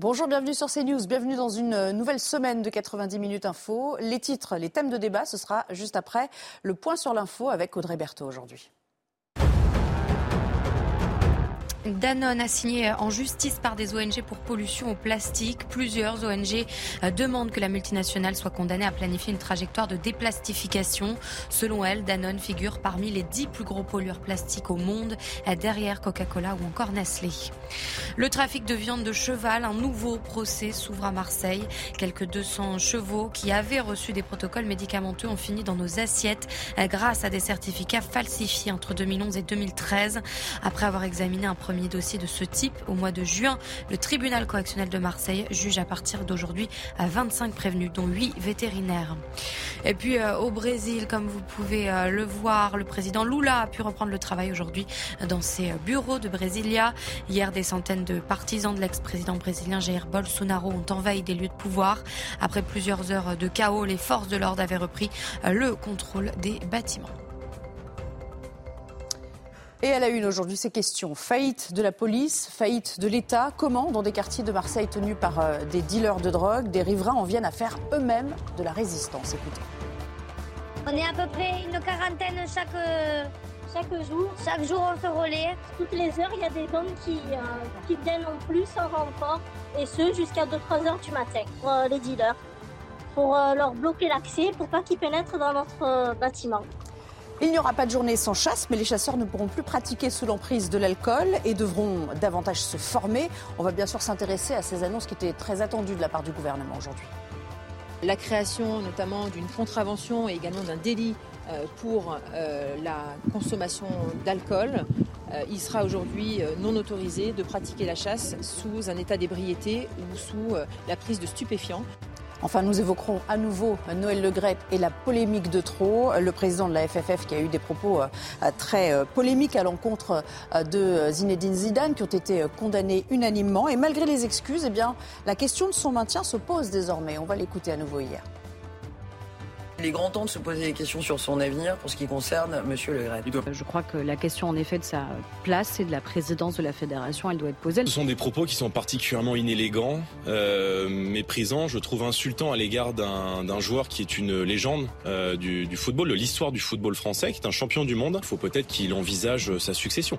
Bonjour, bienvenue sur CNews, bienvenue dans une euh, nouvelle semaine de 90 minutes info. Les titres, les thèmes de débat, ce sera juste après le point sur l'info avec Audrey Berthaud aujourd'hui. Danone assigné en justice par des ONG pour pollution au plastique. Plusieurs ONG euh, demandent que la multinationale soit condamnée à planifier une trajectoire de déplastification. Selon elle, Danone figure parmi les dix plus gros pollueurs plastiques au monde, euh, derrière Coca-Cola ou encore Nestlé. Le trafic de viande de cheval, un nouveau procès s'ouvre à Marseille. Quelques 200 chevaux qui avaient reçu des protocoles médicamenteux ont fini dans nos assiettes euh, grâce à des certificats falsifiés entre 2011 et 2013. Après avoir examiné un premier dossier de ce type au mois de juin. Le tribunal correctionnel de Marseille juge à partir d'aujourd'hui à 25 prévenus, dont 8 vétérinaires. Et puis euh, au Brésil, comme vous pouvez euh, le voir, le président Lula a pu reprendre le travail aujourd'hui dans ses bureaux de Brasilia. Hier, des centaines de partisans de l'ex-président brésilien Jair Bolsonaro ont envahi des lieux de pouvoir. Après plusieurs heures de chaos, les forces de l'ordre avaient repris euh, le contrôle des bâtiments. Et à la une aujourd'hui, ces questions. Faillite de la police, faillite de l'État. Comment, dans des quartiers de Marseille tenus par euh, des dealers de drogue, des riverains en viennent à faire eux-mêmes de la résistance? Écoutez. On est à peu près une quarantaine chaque, euh, chaque jour. Chaque jour, on se relaie. Toutes les heures, il y a des qui, euh, qui viennent en plus en renfort, et ce jusqu'à 2-3 heures du matin pour les dealers, pour leur bloquer l'accès, pour pas qu'ils pénètrent dans notre bâtiment. Il n'y aura pas de journée sans chasse, mais les chasseurs ne pourront plus pratiquer sous l'emprise de l'alcool et devront davantage se former. On va bien sûr s'intéresser à ces annonces qui étaient très attendues de la part du gouvernement aujourd'hui. La création notamment d'une contravention et également d'un délit euh, pour euh, la consommation d'alcool. Euh, il sera aujourd'hui non autorisé de pratiquer la chasse sous un état d'ébriété ou sous la prise de stupéfiants. Enfin, nous évoquerons à nouveau Noël Legrette et la polémique de trop. Le président de la FFF qui a eu des propos euh, très euh, polémiques à l'encontre euh, de Zinedine Zidane qui ont été condamnés unanimement. Et malgré les excuses, eh bien, la question de son maintien se pose désormais. On va l'écouter à nouveau hier. Il est grand temps de se poser des questions sur son avenir pour ce qui concerne M. Le Gret. Je crois que la question en effet de sa place et de la présidence de la fédération, elle doit être posée. Ce sont des propos qui sont particulièrement inélégants, euh, méprisants, je trouve insultants à l'égard d'un joueur qui est une légende euh, du, du football, de l'histoire du football français, qui est un champion du monde. Il faut peut-être qu'il envisage sa succession.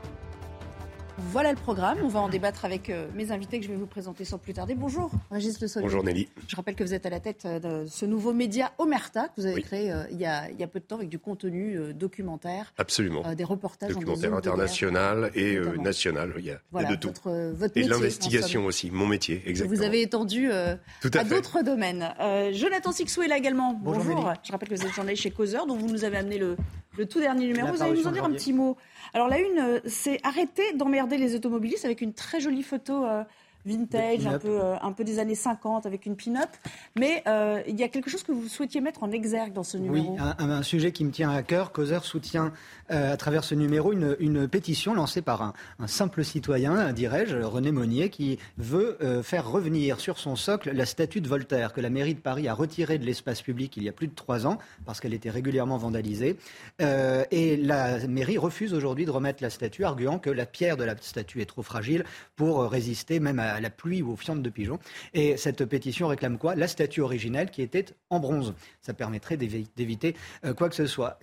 Voilà le programme. On va en débattre avec euh, mes invités que je vais vous présenter sans plus tarder. Bonjour, Régis Le Soleil. Bonjour Nelly. Je rappelle que vous êtes à la tête euh, de ce nouveau média Omerta que vous avez créé euh, il, y a, peu de temps avec du contenu documentaire. Absolument. des reportages documentaire international et national. Il y a, de tout. Votre, et l'investigation aussi, mon métier, exactement. Vous avez étendu à, d'autres domaines. Jonathan Sixou est là également. Bonjour. je rappelle que vous êtes journaliste chez Causeur, dont vous nous avez amené le, le tout dernier numéro. Vous allez nous en dire un petit mot. Alors la une, c'est arrêter d'emmerder les automobilistes avec une très jolie photo euh, vintage, un peu, euh, un peu des années 50 avec une pin-up. Mais euh, il y a quelque chose que vous souhaitiez mettre en exergue dans ce numéro. Oui, un, sujet qui me tient à cœur. Causeur soutient à travers ce numéro une, pétition lancée par un, simple citoyen, dirais-je, René Monnier, qui veut faire revenir sur son socle la statue de Voltaire que la mairie de Paris a retirée de l'espace public il y a plus de trois ans parce qu'elle était régulièrement vandalisée. et la mairie refuse aujourd'hui de remettre la statue, arguant que la pierre de la statue est trop fragile pour résister même à la pluie ou aux fientes de pigeons. Et cette pétition réclame quoi? La statue originelle qui était en bronze. Ça permettrait d'éviter euh, quoi que ce soit.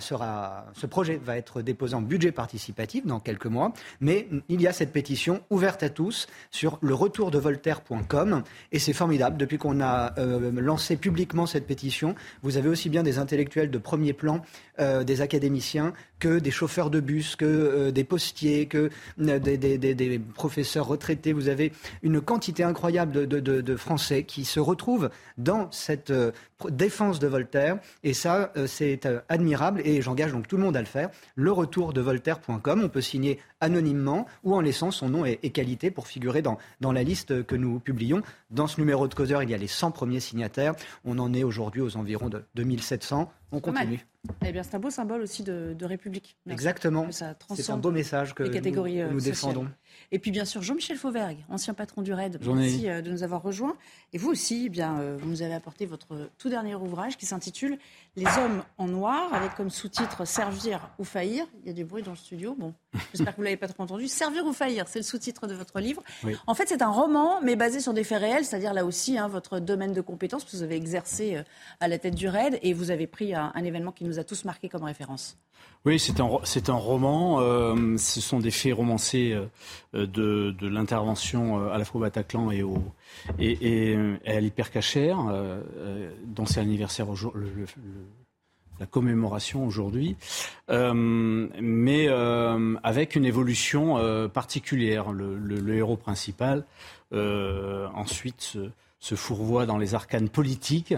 sera, ce projet va être déposé en budget participatif dans quelques mois, mais il y a cette pétition ouverte à tous sur le retour de Voltaire.com et c'est formidable. Depuis qu'on a euh, lancé publiquement cette pétition, vous avez aussi bien des intellectuels de premier plan, euh, des académiciens, que des chauffeurs de bus, que des postiers, que des, professeurs retraités. Vous une quantité incroyable de, Français qui se retrouvent dans cette euh, défense de Voltaire. Et ça, euh, c'est euh, admirable. Et j'engage donc tout le monde à le faire. Le retour de Voltaire.com. On peut signer anonymement ou en laissant son nom et, qualité pour figurer dans, dans la liste que nous publions. Dans ce numéro de causeur, il y a les 100 premiers signataires. On en est aujourd'hui aux environs de 2700. On continue. Eh bien, c'est un beau symbole aussi de, République. Exactement. C'est un beau message que nous, nous défendons. Et puis bien sûr Jean-Michel Fauvergue, ancien patron du RAID, merci de nous avoir rejoints. Et vous aussi, eh bien, vous nous avez apporté votre tout dernier ouvrage qui s'intitule Les hommes en noir, avec comme sous-titre Servir ou faillir. Il y a du bruit dans le studio. Bon, j'espère que vous l'avez pas trop entendu. Servir ou faillir, c'est le sous-titre de votre livre. En fait, c'est un roman, mais basé sur des faits réels, c'est-à-dire là aussi hein, votre domaine de compétences, que vous avez exercé euh, à la tête du RAID, et vous avez pris un, événement qui nous a tous marqués comme référence. Oui, c'est un, un roman. Euh, ce sont des faits romancés euh, de, de l'intervention à la fois au Bataclan et, au, et, à l'hypercachère, dont c'est l'anniversaire au jour, le, la commémoration aujourd'hui, euh, mais euh, avec une évolution euh, particulière. Le, héros principal ensuite se, fourvoie dans les arcanes politiques.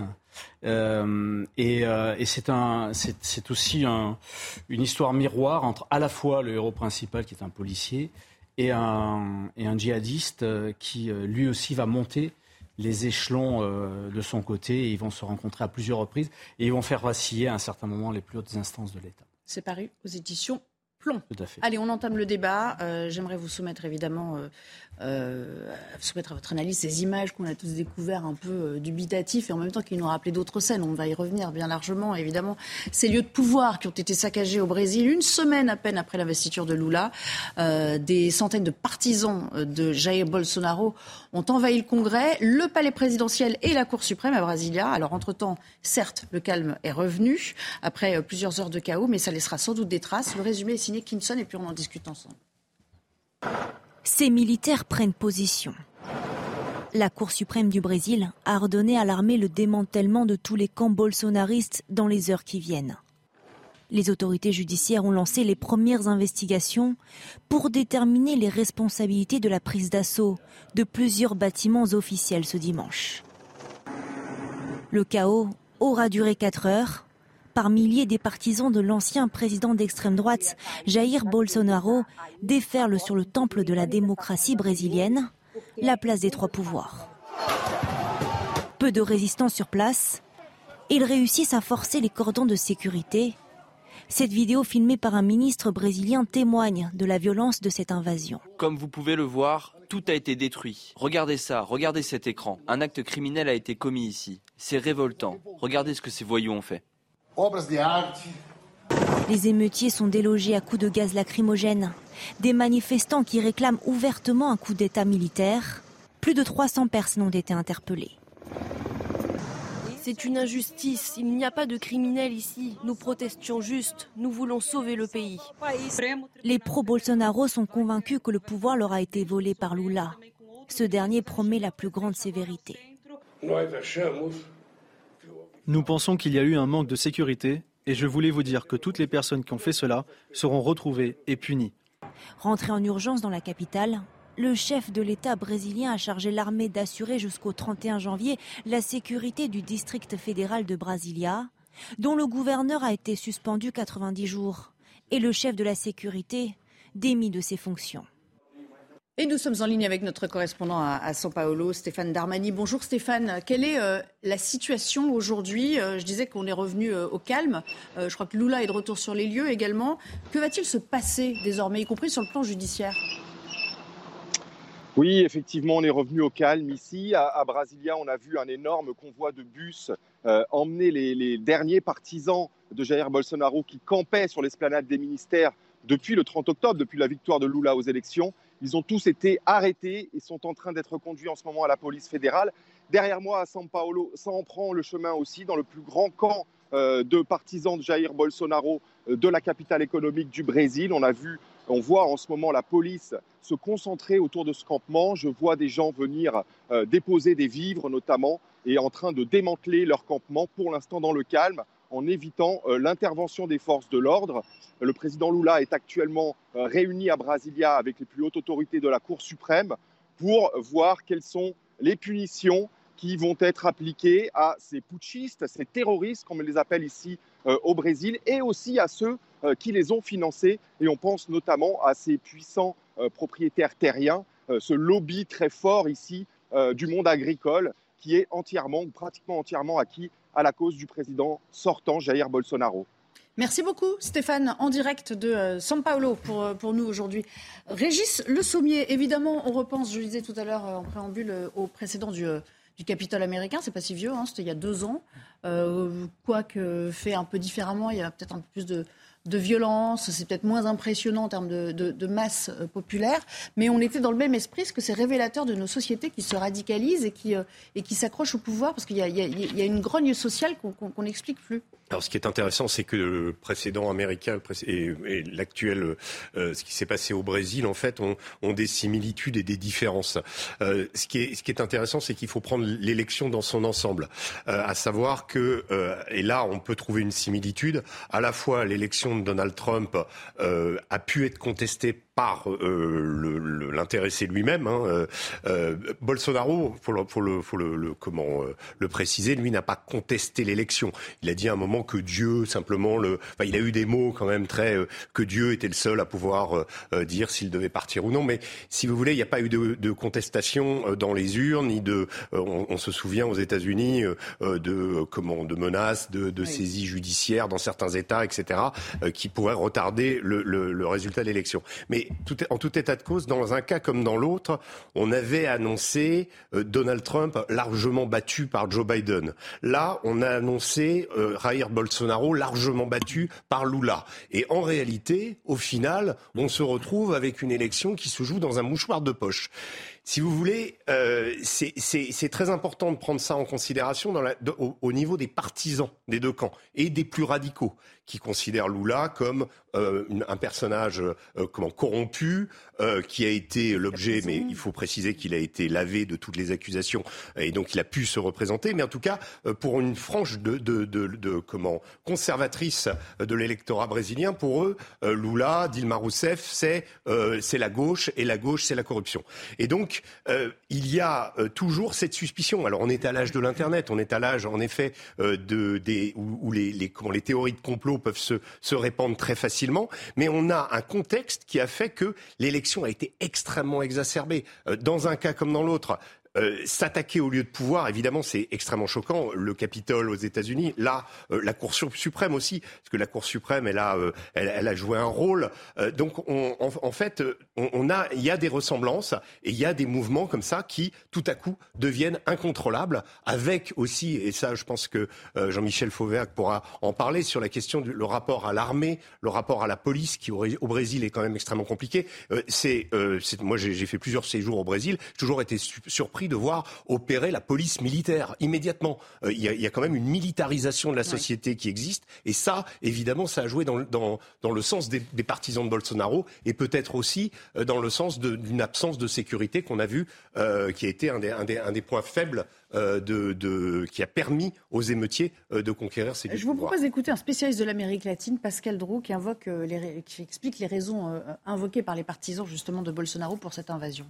et, c'est un, c'est aussi une histoire miroir entre à la fois le héros principal qui est un policier et un, et un djihadiste qui lui aussi va monter les échelons euh, de son côté et ils vont se rencontrer à plusieurs reprises et ils vont faire vaciller à un certain moment les plus hautes instances de l'État. C'est paru aux éditions Plomb. Tout à fait. Allez, on entame le débat. Euh, j'aimerais vous soumettre évidemment euh, euh, soumettre à votre analyse ces images qu'on a tous découvertes un peu dubitatifs et en même temps qui nous rappelaient d'autres scènes. On va y revenir bien largement, évidemment. Ces lieux de pouvoir qui ont été saccagés au Brésil une semaine à peine après l'investiture de Lula. Des centaines de partisans de Jair Bolsonaro ont envahi le Congrès, le palais présidentiel et la Cour suprême à Brasilia. Alors, entre-temps, certes, le calme est revenu après plusieurs heures de chaos, mais ça laissera sans doute des traces. Le résumé est signé Kinson et puis on en discute ensemble ces militaires prennent position. La Cour suprême du Brésil a ordonné à l'armée le démantèlement de tous les camps bolsonaristes dans les heures qui viennent. Les autorités judiciaires ont lancé les premières investigations pour déterminer les responsabilités de la prise d'assaut de plusieurs bâtiments officiels ce dimanche. Le chaos aura duré quatre heures par milliers des partisans de l'ancien président d'extrême droite, Jair Bolsonaro, déferlent sur le temple de la démocratie brésilienne, la place des trois pouvoirs. Peu de résistants sur place, ils réussissent à forcer les cordons de sécurité. Cette vidéo filmée par un ministre brésilien témoigne de la violence de cette invasion. Comme vous pouvez le voir, tout a été détruit. Regardez ça, regardez cet écran. Un acte criminel a été commis ici. C'est révoltant. Regardez ce que ces voyous ont fait. Les émeutiers sont délogés à coups de gaz lacrymogène. Des manifestants qui réclament ouvertement un coup d'État militaire. Plus de 300 personnes ont été interpellées. C'est une injustice. Il n'y a pas de criminels ici. Nous protestions juste. Nous voulons sauver le pays. Les pro-Bolsonaro sont convaincus que le pouvoir leur a été volé par Lula. Ce dernier promet la plus grande sévérité. Nous pensons qu'il y a eu un manque de sécurité et je voulais vous dire que toutes les personnes qui ont fait cela seront retrouvées et punies. Rentré en urgence dans la capitale, le chef de l'État brésilien a chargé l'armée d'assurer jusqu'au 31 janvier la sécurité du district fédéral de Brasilia, dont le gouverneur a été suspendu 90 jours, et le chef de la sécurité démis de ses fonctions. Et nous sommes en ligne avec notre correspondant à, São Paulo, Stéphane Darmani. Bonjour Stéphane, quelle est euh, la situation aujourd'hui? Euh, Je disais qu'on est revenu euh, au calme. je crois que Lula est de retour sur les lieux également. Que va-t-il se passer désormais, y compris sur le plan judiciaire? Oui, effectivement, on est revenu au calme ici. À, Brasilia, on a vu un énorme convoi de bus emmener les, les, derniers partisans de Jair Bolsonaro qui campaient sur l'esplanade des ministères depuis le 30 octobre, depuis la victoire de Lula aux élections. Ils ont tous été arrêtés et sont en train d'être conduits en ce moment à la police fédérale. Derrière moi, à São Paulo, ça en prend le chemin aussi dans le plus grand camp euh, de partisans de Jair Bolsonaro euh, de la capitale économique du Brésil. On a vu, on voit en ce moment la police se concentrer autour de ce campement. Je vois des gens venir euh, déposer des vivres notamment et en train de démanteler leur campement pour l'instant dans le calme en évitant l'intervention des forces de l'ordre. Le président Lula est actuellement euh, réuni à Brasilia avec les plus hautes autorités de la Cour suprême pour voir quelles sont les punitions qui vont être appliquées à ces putschistes, ces terroristes, comme on les appelle ici euh, au Brésil, et aussi à ceux euh, qui les ont financés. Et on pense notamment à ces puissants propriétaires terriens, ce lobby très fort ici du monde agricole qui est entièrement pratiquement entièrement acquis à la cause du président sortant Jair Bolsonaro. Merci beaucoup Stéphane, en direct de euh, São Paulo pour, euh, pour nous aujourd'hui. Régis Le Sommier, évidemment, on repense, je le disais tout à l'heure en préambule, au précédent du, du Capitole américain, c'est pas si vieux, hein, c'était il y a deux ans. Quoique fait un peu différemment, il y a peut-être un peu plus de, de violence, c'est peut-être moins impressionnant en termes de, masse euh, populaire, mais on était dans le même esprit, parce que c'est révélateur de nos sociétés qui se radicalisent et qui, euh, et qui s'accrochent au pouvoir, parce qu'il y, a une grogne sociale qu'on n'explique plus. Alors, ce qui est intéressant, c'est que le précédent américain et, l'actuel, euh, ce qui s'est passé au Brésil, en fait, ont, des similitudes et des différences. ce, qui est, ce qui est intéressant, c'est qu'il faut prendre l'élection dans son ensemble, à savoir que, et là, on peut trouver une similitude, à la fois l'élection Donald Trump euh, a pu être contesté par euh, l'intéressé lui-même. Hein, euh, euh, Bolsonaro, faut le, faut le, faut le, comment le préciser, lui n'a pas contesté l'élection. Il a dit à un moment que Dieu simplement le, enfin, il a eu des mots quand même très que Dieu était le seul à pouvoir dire s'il devait partir ou non. Mais si vous voulez, il n'y a pas eu de, de contestation dans les urnes, ni de, on, se souvient aux États-Unis de comment, de menaces, de, de saisies judiciaires dans certains États, etc., qui pourraient retarder le, le, le résultat de l'élection. Mais en tout état de cause, dans un cas comme dans l'autre, on avait annoncé euh, Donald Trump largement battu par Joe Biden. Là, on a annoncé euh, Bolsonaro largement battu par Lula. Et en réalité, au final, on se retrouve avec une élection qui se joue dans un mouchoir de poche si vous voulez, euh, c'est très important de prendre ça en considération au, niveau des partisans des deux camps et des plus radicaux qui considèrent Lula comme euh, un personnage euh, comment corrompu, euh, qui a été l'objet, mais il faut préciser qu'il a été lavé de toutes les accusations et donc il a pu se représenter. Mais en tout cas, pour une frange de, de, de, de comment conservatrice de l'électorat brésilien, pour eux, Lula, Dilma Rousseff, c'est c'est la gauche et la gauche, c'est la corruption. Et donc il y a toujours cette suspicion. Alors on est à l'âge de l'Internet, on est à l'âge en effet de, des, où, les, les, comment, les théories de complot peuvent se, se répandre très facilement, mais on a un contexte qui a fait que l'élection a été extrêmement exacerbée. dans un cas comme dans l'autre, euh, s'attaquer au lieu de pouvoir, évidemment, c'est extrêmement choquant. Le Capitole aux États-Unis, là, euh, la Cour suprême aussi, parce que la Cour suprême, elle a, euh, elle, a joué un rôle. donc, on, en, fait, on, a, il y a des ressemblances et il y a des mouvements comme ça qui, tout à coup, deviennent incontrôlables, avec aussi, et ça, je pense que Jean-Michel Fauvergue pourra en parler sur la question du le rapport à l'armée, le rapport à la police, qui au, Brésil est quand même extrêmement compliqué. c'est, moi, j'ai fait plusieurs séjours au Brésil, toujours été surpris de voir opérer la police militaire immédiatement. Euh, il y, a quand même une militarisation de la société qui existe. Et ça, évidemment, ça a joué dans, dans, dans le sens des, partisans de Bolsonaro et peut-être aussi euh, dans le sens d'une absence de sécurité qu'on a vu, euh, qui a été un des, un des, un des points faibles de, de, qui a permis aux émeutiers de conquérir ces Je vous propose d'écouter un spécialiste de l'Amérique latine, Pascal Drou, qui, invoque les, qui explique les raisons invoquées par les partisans justement de Bolsonaro pour cette invasion.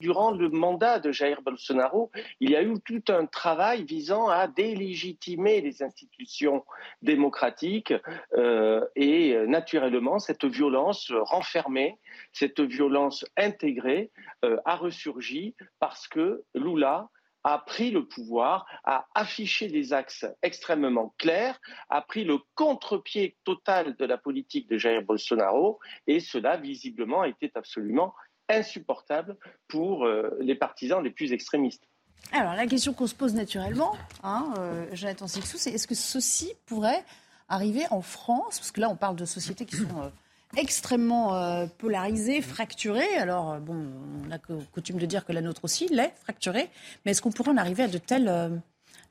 Durant le mandat de Jair Bolsonaro, il y a eu tout un travail visant à délégitimer les institutions démocratiques euh, et euh, naturellement cette violence renfermée, cette violence intégrée euh, a ressurgi parce que Lula a pris le pouvoir, a affiché des axes extrêmement clairs, a pris le contre-pied total de la politique de Jair Bolsonaro et cela visiblement était absolument insupportable pour euh, les partisans les plus extrémistes. Alors la question qu'on se pose naturellement, hein, euh, Jonathan Sixou, c'est est-ce que ceci pourrait arriver en France? Parce que là, on parle de sociétés qui sont euh, extrêmement polarisées, fracturées. Alors, bon, on a coutume de dire que la nôtre aussi l'est, fracturée. Mais est-ce qu'on pourrait en arriver à de telles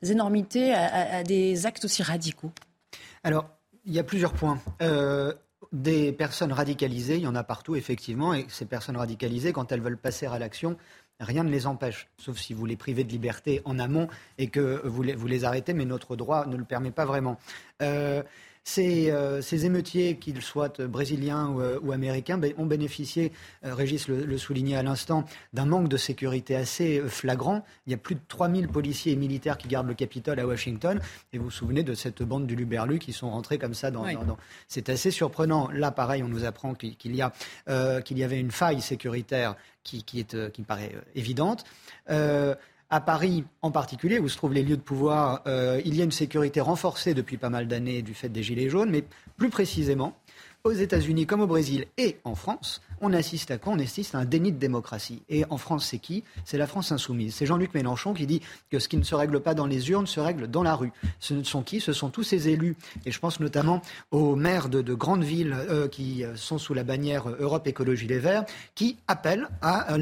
énormités, à, à, des actes aussi radicaux? Alors, il y a plusieurs points. Des personnes radicalisées, il y en a partout, effectivement, et ces personnes radicalisées, quand elles veulent passer à l'action, rien ne les empêche, sauf si vous les privez de liberté en amont et que vous les, arrêtez, mais notre droit ne le permet pas vraiment. Euh, euh, ces, émeutiers, qu'ils soient brésiliens ou, euh, américains, ben, ont bénéficié, euh, Régis le, soulignait à l'instant, d'un manque de sécurité assez flagrant. Il y a plus de 3000 policiers et militaires qui gardent le Capitole à Washington. Et vous vous souvenez de cette bande du Luberlu qui sont rentrés comme ça dans... C'est assez surprenant. Là, pareil, on nous apprend qu'il y, a, qu'il y avait une faille sécuritaire qui, est, qui paraît évidente. À Paris en particulier, où se trouvent les lieux de pouvoir, euh, il y a une sécurité renforcée depuis pas mal d'années du fait des Gilets jaunes, mais plus précisément, aux États-Unis comme au Brésil et en France, on assiste à quoi? On assiste à un déni de démocratie. Et en France, c'est qui? C'est la France insoumise. C'est Jean-Luc Mélenchon qui dit que ce qui ne se règle pas dans les urnes se règle dans la rue. Ce sont qui? Ce sont tous ces élus. Et je pense notamment aux maires de, grandes villes euh, qui euh, sont sous la bannière Europe Écologie Les Verts, qui appellent à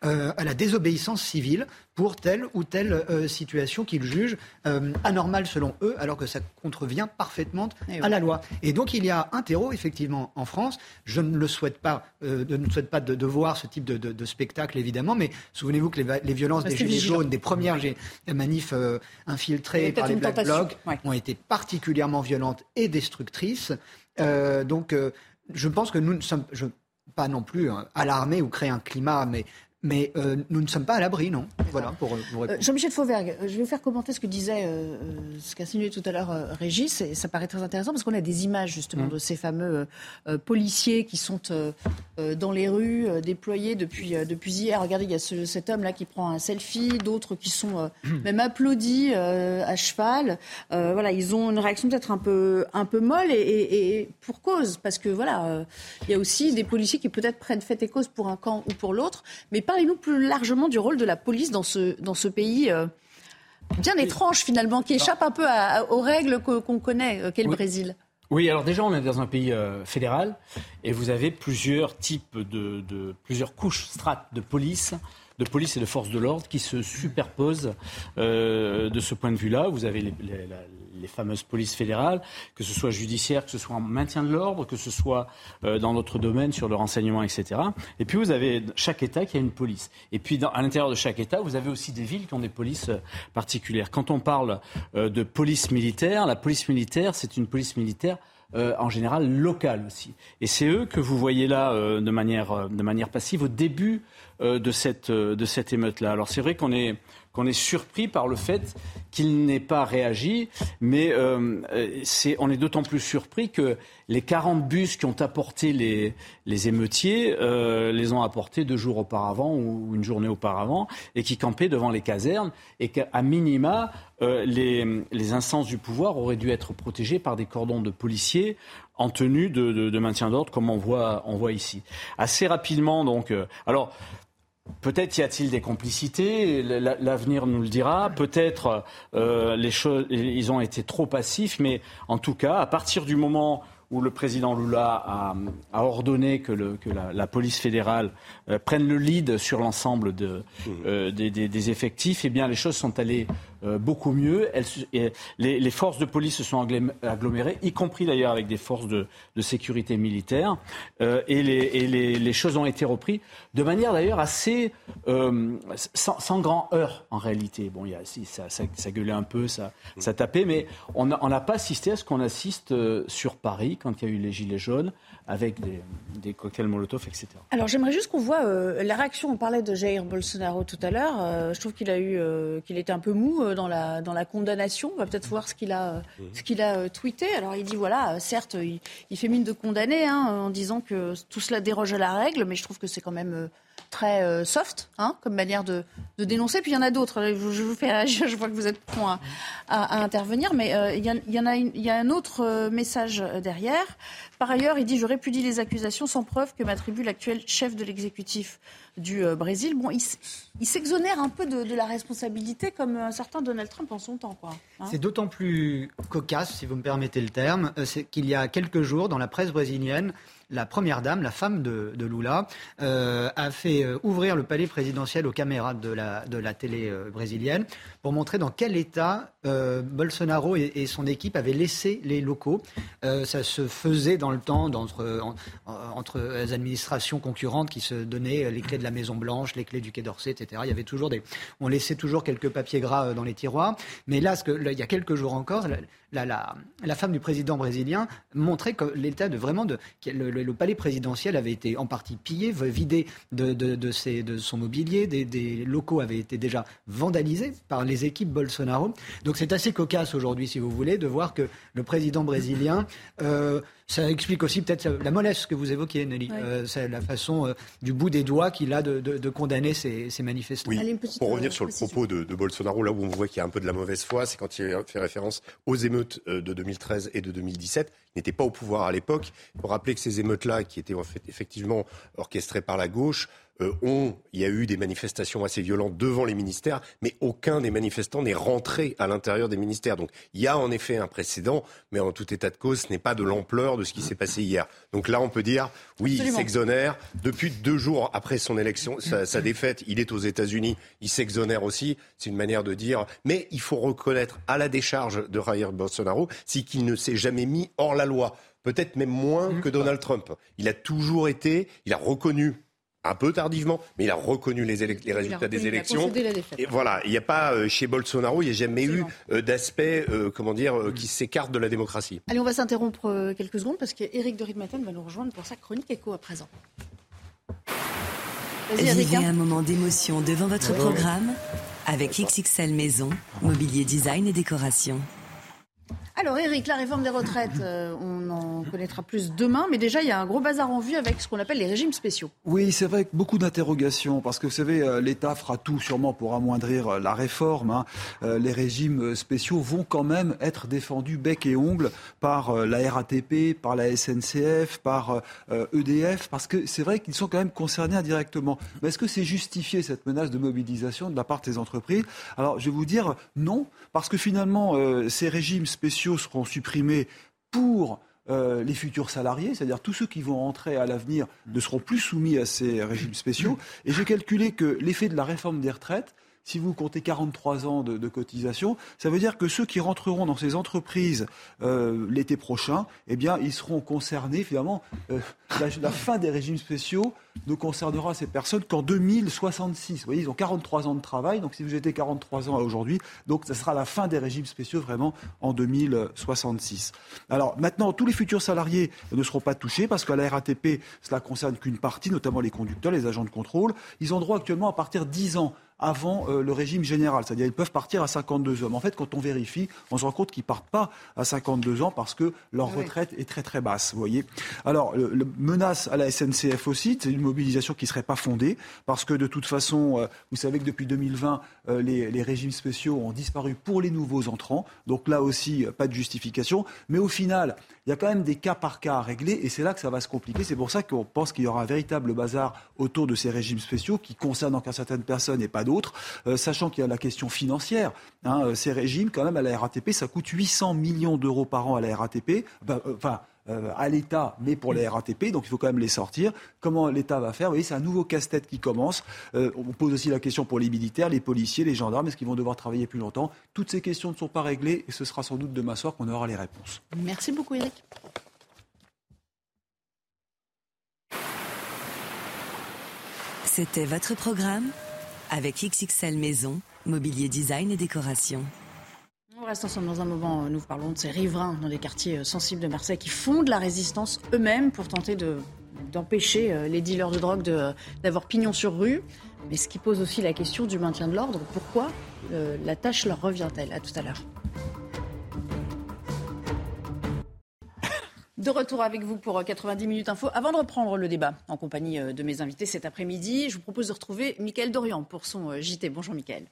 la désobéissance civile pour telle ou telle euh, situation qu'ils jugent euh, anormale selon eux, alors que ça contrevient parfaitement eh à la loi. Et donc il y a un terreau, effectivement, en France. Je ne le souhaite pas, euh, ne souhaite pas de, voir ce type de, spectacle, évidemment, mais souvenez-vous que les, violences des Gilets jaunes, des premières manifs infiltrées par les Black Blocs, ont été particulièrement violentes et destructrices. donc je pense que nous ne sommes... pas non plus alarmés ou créer un climat, mais mais euh, nous ne sommes pas à l'abri, non Voilà, pour euh, vous répondre. Jean-Michel Fauvergue, je vais vous faire commenter ce que disait, euh, ce qu'a signalé tout à l'heure Régis, et ça paraît très intéressant parce qu'on a des images justement mmh. de ces fameux policiers qui sont dans les rues, déployés depuis, depuis hier. Regardez, il y a cet homme-là qui prend un selfie, d'autres qui sont mmh. même applaudis à cheval. voilà, ils ont une réaction peut-être un peu, un peu molle et, et, pour cause, parce que voilà, il y a aussi des policiers qui peut-être prennent fait et cause pour un camp ou pour l'autre, mais parlez-nous plus largement du rôle de la police dans ce, dans ce pays euh, bien étrange finalement, qui échappe un peu aux règles qu'on connaît, euh, qu'est le Brésil. Oui, alors déjà, on est dans un pays euh, fédéral et vous avez plusieurs types de, plusieurs couches, strates de police de police et de forces de l'ordre qui se superposent de ce point de vue-là. Vous avez les, les fameuses polices fédérales, que ce soit judiciaire, que ce soit en maintien de l'ordre, que ce soit euh, dans notre domaine sur le renseignement, etc. Et puis vous avez chaque État qui a une police. Et puis à l'intérieur de chaque État, vous avez aussi des villes qui ont des polices euh, particulières. Quand on parle euh, de police militaire, la police militaire, c'est une police militaire en général locale aussi. Et c'est eux que vous voyez là de, manière, de manière passive au début de cette, de cette émeute-là. Alors c'est vrai qu'on est qu'on est surpris par le fait qu'il n'ait pas réagi, mais euh, on est d'autant plus surpris que les 40 bus qui ont apporté les, les émeutiers euh, les ont apportés deux jours auparavant ou une journée auparavant et qui campaient devant les casernes et qu'à minima, euh, les, les, instances du pouvoir auraient dû être protégées par des cordons de policiers en tenue de, de, maintien d'ordre comme on voit, on voit ici. Assez rapidement, donc, alors Peut-être y a-t-il des complicités, l'avenir nous le dira. Peut-être euh, les choses, ils ont été trop passifs, mais en tout cas, à partir du moment où le président Lula a, ordonné que, la, police fédérale euh, prenne le lead sur l'ensemble euh, des, effectifs, eh bien les choses sont allées euh, beaucoup mieux. les, forces de police se sont agglomérées, y compris d'ailleurs avec des forces de, sécurité militaire, euh, et, les, choses ont été reprises de manière d'ailleurs assez euh, sans, grand heurt en réalité. Bon, a, ça, gueulait un peu, ça, ça tapait, mais on n'a pas assisté à ce qu'on assiste sur Paris quand il y a eu les gilets jaunes avec des, cocktails Molotov, etc. Alors j'aimerais juste qu'on voit euh, la réaction. On parlait de Jair Bolsonaro tout à l'heure. Euh, je trouve qu'il a eu, euh, qu'il était un peu mou dans la dans la condamnation. On va peut-être voir ce qu'il a ce qu'il a tweeté. Alors il dit voilà, certes, il, fait mine de condamner hein, en disant que tout cela déroge à la règle, mais je trouve que c'est quand même très euh, soft hein, comme manière de, dénoncer. Puis il y en a d'autres. Je, vous fais Je vois que vous êtes prêts à, intervenir, mais euh, il, y a un autre euh, message derrière. Par ailleurs, il dit je répudie les accusations sans preuve que m'attribue l'actuel chef de l'exécutif du Brésil. Bon, il, s'exonère un peu de, la responsabilité, comme un certain Donald Trump en son temps. Hein. c'est d'autant plus cocasse, si vous me permettez le terme, qu'il y a quelques jours, dans la presse brésilienne, la première dame, la femme de, Lula, euh, a fait euh, ouvrir le palais présidentiel aux caméras de la, télé euh, brésilienne pour montrer dans quel état Bolsonaro et, son équipe avaient laissé les locaux. ça se faisait dans le temps entre, les administrations concurrentes qui se donnaient les clés de la Maison Blanche, les clés du Quai d'Orsay, etc. Il y avait toujours des, on laissait toujours quelques papiers gras dans les tiroirs. Mais là, ce que, il y a quelques jours encore, la, femme du président brésilien montrait que l'état de vraiment le, palais présidentiel avait été en partie pillé, vidé de son mobilier, des, locaux avaient été déjà vandalisés par les équipes Bolsonaro. Donc c'est assez cocasse aujourd'hui, si vous voulez, de voir que le président brésilien euh, Ça explique aussi peut-être la mollesse que vous évoquiez, Nelly. c'est la façon du bout des doigts qu'il a de, condamner ces, manifestants. Oui. Pour revenir sur le propos de, de, Bolsonaro, là où on voit qu'il y a un peu de la mauvaise foi, c'est quand il fait référence aux émeutes de 2013 et de 2017 n'était pas au pouvoir à l'époque. Il faut rappeler que ces émeutes-là, qui étaient effectivement orchestrées par la gauche, euh, ont, il y a eu des manifestations assez violentes devant les ministères, mais aucun des manifestants n'est rentré à l'intérieur des ministères. Donc il y a en effet un précédent, mais en tout état de cause, ce n'est pas de l'ampleur de ce qui s'est passé hier. Donc là, on peut dire, oui, il s'exonère. Depuis deux jours après son élection, sa, sa défaite, il est aux États-Unis, il s'exonère aussi. C'est une manière de dire, mais il faut reconnaître à la décharge de Jair Bolsonaro, c'est qu'il ne s'est jamais mis hors la loi peut-être même moins mmh. que Donald Trump. Il a toujours été, il a reconnu un peu tardivement, mais il a reconnu les, résultats des élections. Et voilà, il n'y a pas euh, chez Bolsonaro, il n'y a jamais eu euh, d'aspect, euh, comment dire, qui s'écarte de la démocratie. Allez, on va s'interrompre quelques secondes parce qu'Éric de Ritmaten va nous rejoindre pour sa chronique écho à présent. Vivez un moment d'émotion devant votre programme avec XXL Maison, mobilier design et décoration. Alors Eric, la réforme des retraites, euh, on en connaîtra plus demain, mais déjà il y a un gros bazar en vue avec ce qu'on appelle les régimes spéciaux. Oui, c'est vrai, beaucoup d'interrogations, parce que vous savez, euh, l'État fera tout sûrement pour amoindrir euh, la réforme. Hein. les régimes spéciaux vont quand même être défendus bec et ongle par la RATP, par la SNCF, par EDF, e parce que c'est vrai qu'ils sont quand même concernés indirectement. Mais est-ce que c'est justifié cette menace de mobilisation de la part des entreprises? Alors je vais vous dire non, parce que finalement ces régimes spéciaux seront supprimés pour euh, les futurs salariés, c'est-à-dire tous ceux qui vont entrer à l'avenir ne seront plus soumis à ces régimes spéciaux. Et j'ai calculé que l'effet de la réforme des retraites, si vous comptez 43 ans de, cotisation, ça veut dire que ceux qui rentreront dans ces entreprises euh, l'été prochain, eh bien, ils seront concernés finalement. Euh, la, fin des régimes spéciaux ne concernera ces personnes qu'en 2066. Vous voyez, ils ont 43 ans de travail, donc si vous étiez 43 ans aujourd'hui, donc ça sera la fin des régimes spéciaux vraiment en 2066. Alors maintenant, tous les futurs salariés ne seront pas touchés parce qu'à la RATP, cela concerne qu'une partie, notamment les conducteurs, les agents de contrôle. Ils ont droit actuellement à partir de 10 ans avant euh, le régime général. C'est-à-dire ils peuvent partir à 52 ans. En fait, quand on vérifie, on se rend compte qu'ils partent pas à 52 ans parce que leur retraite est très très basse. Vous voyez. Alors, le, menace à la SNCF aussi, c'est une mobilisation qui serait pas fondée parce que de toute façon, euh, vous savez que depuis 2020, euh, les, les, régimes spéciaux ont disparu pour les nouveaux entrants. Donc là aussi, pas de justification. Mais au final, il y a quand même des cas par cas à régler et c'est là que ça va se compliquer. C'est pour ça qu'on pense qu'il y aura un véritable bazar autour de ces régimes spéciaux qui concernent encore certaines personnes et pas d'autres, euh, sachant qu'il y a la question financière. Hein, euh, ces régimes, quand même, à la RATP, ça coûte 800 millions d'euros par an à la RATP. Euh, enfin, euh, à l'État, mais pour les RATP, donc il faut quand même les sortir. Comment l'État va faire? Vous voyez, c'est un nouveau casse-tête qui commence. Euh, on pose aussi la question pour les militaires, les policiers, les gendarmes, est-ce qu'ils vont devoir travailler plus longtemps? Toutes ces questions ne sont pas réglées et ce sera sans doute demain soir qu'on aura les réponses. Merci beaucoup Eric. C'était votre programme avec XXL Maison, mobilier design et décoration. On reste ensemble dans un moment. Nous parlons de ces riverains dans les quartiers euh, sensibles de Marseille qui font de la résistance eux-mêmes pour tenter d'empêcher euh, les dealers de drogue d'avoir pignon sur rue. Mais ce qui pose aussi la question du maintien de l'ordre. Pourquoi euh, la tâche leur revient-elle? À tout à l'heure. De retour avec vous pour 90 minutes info. Avant de reprendre le débat en compagnie de mes invités cet après-midi, je vous propose de retrouver Mickaël Dorian pour son JT. Bonjour Mickaël.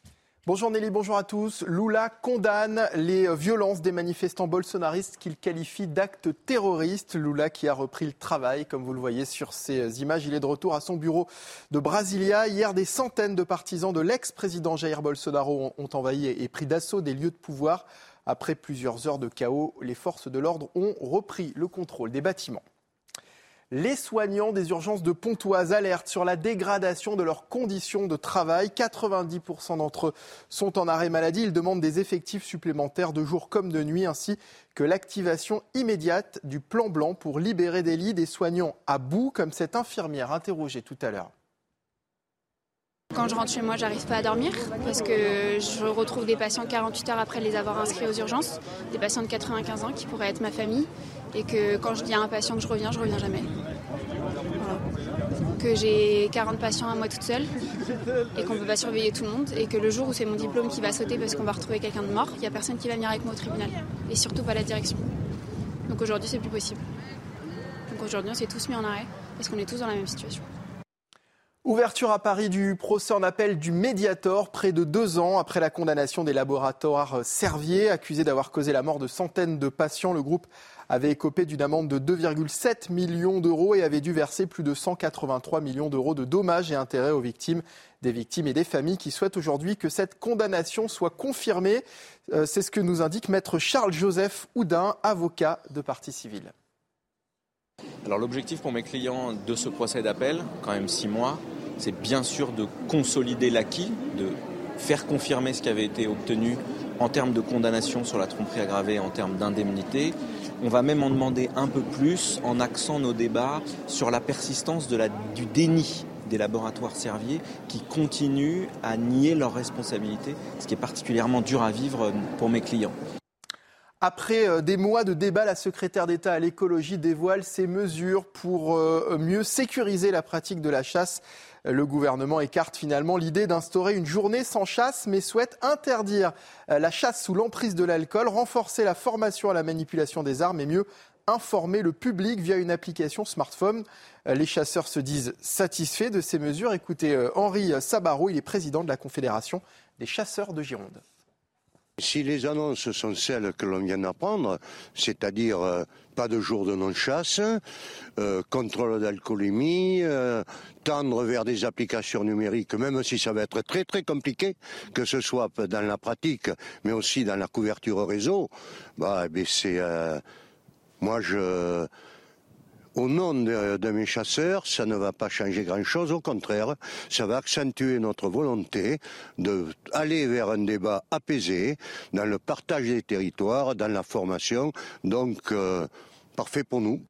Bonjour Nelly, bonjour à tous. Lula condamne les violences des manifestants bolsonaristes qu'il qualifie d'actes terroristes. Lula qui a repris le travail, comme vous le voyez sur ces images. Il est de retour à son bureau de Brasilia. Hier, des centaines de partisans de l'ex-président Jair Bolsonaro ont envahi et pris d'assaut des lieux de pouvoir. Après plusieurs heures de chaos, les forces de l'ordre ont repris le contrôle des bâtiments. Les soignants des urgences de Pontoise alertent sur la dégradation de leurs conditions de travail. 90% d'entre eux sont en arrêt maladie. Ils demandent des effectifs supplémentaires de jour comme de nuit, ainsi que l'activation immédiate du plan blanc pour libérer des lits des soignants à bout, comme cette infirmière interrogée tout à l'heure. Quand je rentre chez moi, j'arrive pas à dormir parce que je retrouve des patients 48 heures après les avoir inscrits aux urgences, des patients de 95 ans qui pourraient être ma famille et que quand je dis à un patient que je reviens, je reviens jamais. Que j'ai 40 patients à moi toute seule et qu'on ne peut pas surveiller tout le monde et que le jour où c'est mon diplôme qui va sauter parce qu'on va retrouver quelqu'un de mort, il n'y a personne qui va venir avec moi au tribunal et surtout pas la direction. Donc aujourd'hui, c'est plus possible. aujourd'hui, on s'est tous mis en arrêt parce qu'on est tous dans la même situation. Ouverture à Paris du procès en appel du Mediator, près de deux ans après la condamnation des laboratoires Servier, accusés d'avoir causé la mort de centaines de patients. Le groupe avait écopé d'une amende de 2,7 millions d'euros et avait dû verser plus de 183 millions d'euros de dommages et intérêts aux victimes, des victimes et des familles qui souhaitent aujourd'hui que cette condamnation soit confirmée. Euh, c'est ce que nous indique maître Charles-Joseph Houdin, avocat de partie civile. Alors l'objectif pour mes clients de ce procès d'appel, quand même six mois, c'est bien sûr de consolider l'acquis, de faire confirmer ce qui avait été obtenu en termes de condamnation sur la tromperie aggravée, en termes d'indemnité. On va même en demander un peu plus en axant nos débats sur la persistance du déni des laboratoires Servier qui continuent à nier leurs responsabilités, ce qui est particulièrement dur à vivre pour mes clients. Après euh, des mois de débat, la secrétaire d'État à l'écologie dévoile ses mesures pour euh, mieux sécuriser la pratique de la chasse. Le gouvernement écarte finalement l'idée d'instaurer une journée sans chasse, mais souhaite interdire euh, la chasse sous l'emprise de l'alcool, renforcer la formation à la manipulation des armes et mieux informer le public via une application smartphone. Les chasseurs se disent satisfaits de ces mesures. Écoutez Henri Sabarou, il est président de la Confédération des chasseurs de Gironde. Si les annonces sont celles que l'on vient d'apprendre, c'est-à-dire euh, pas de jour de non-chasse, euh, contrôle d'alcoolémie, euh, tendre vers des applications numériques, même si ça va être très très compliqué, que ce soit dans la pratique, mais aussi dans la couverture réseau, bah, eh c'est moi je au nom de, mes chasseurs, ça ne va pas changer grand-chose. Au contraire, ça va accentuer notre volonté d'aller vers un débat apaisé dans le partage des territoires, dans la formation. Donc, euh, parfait pour nous.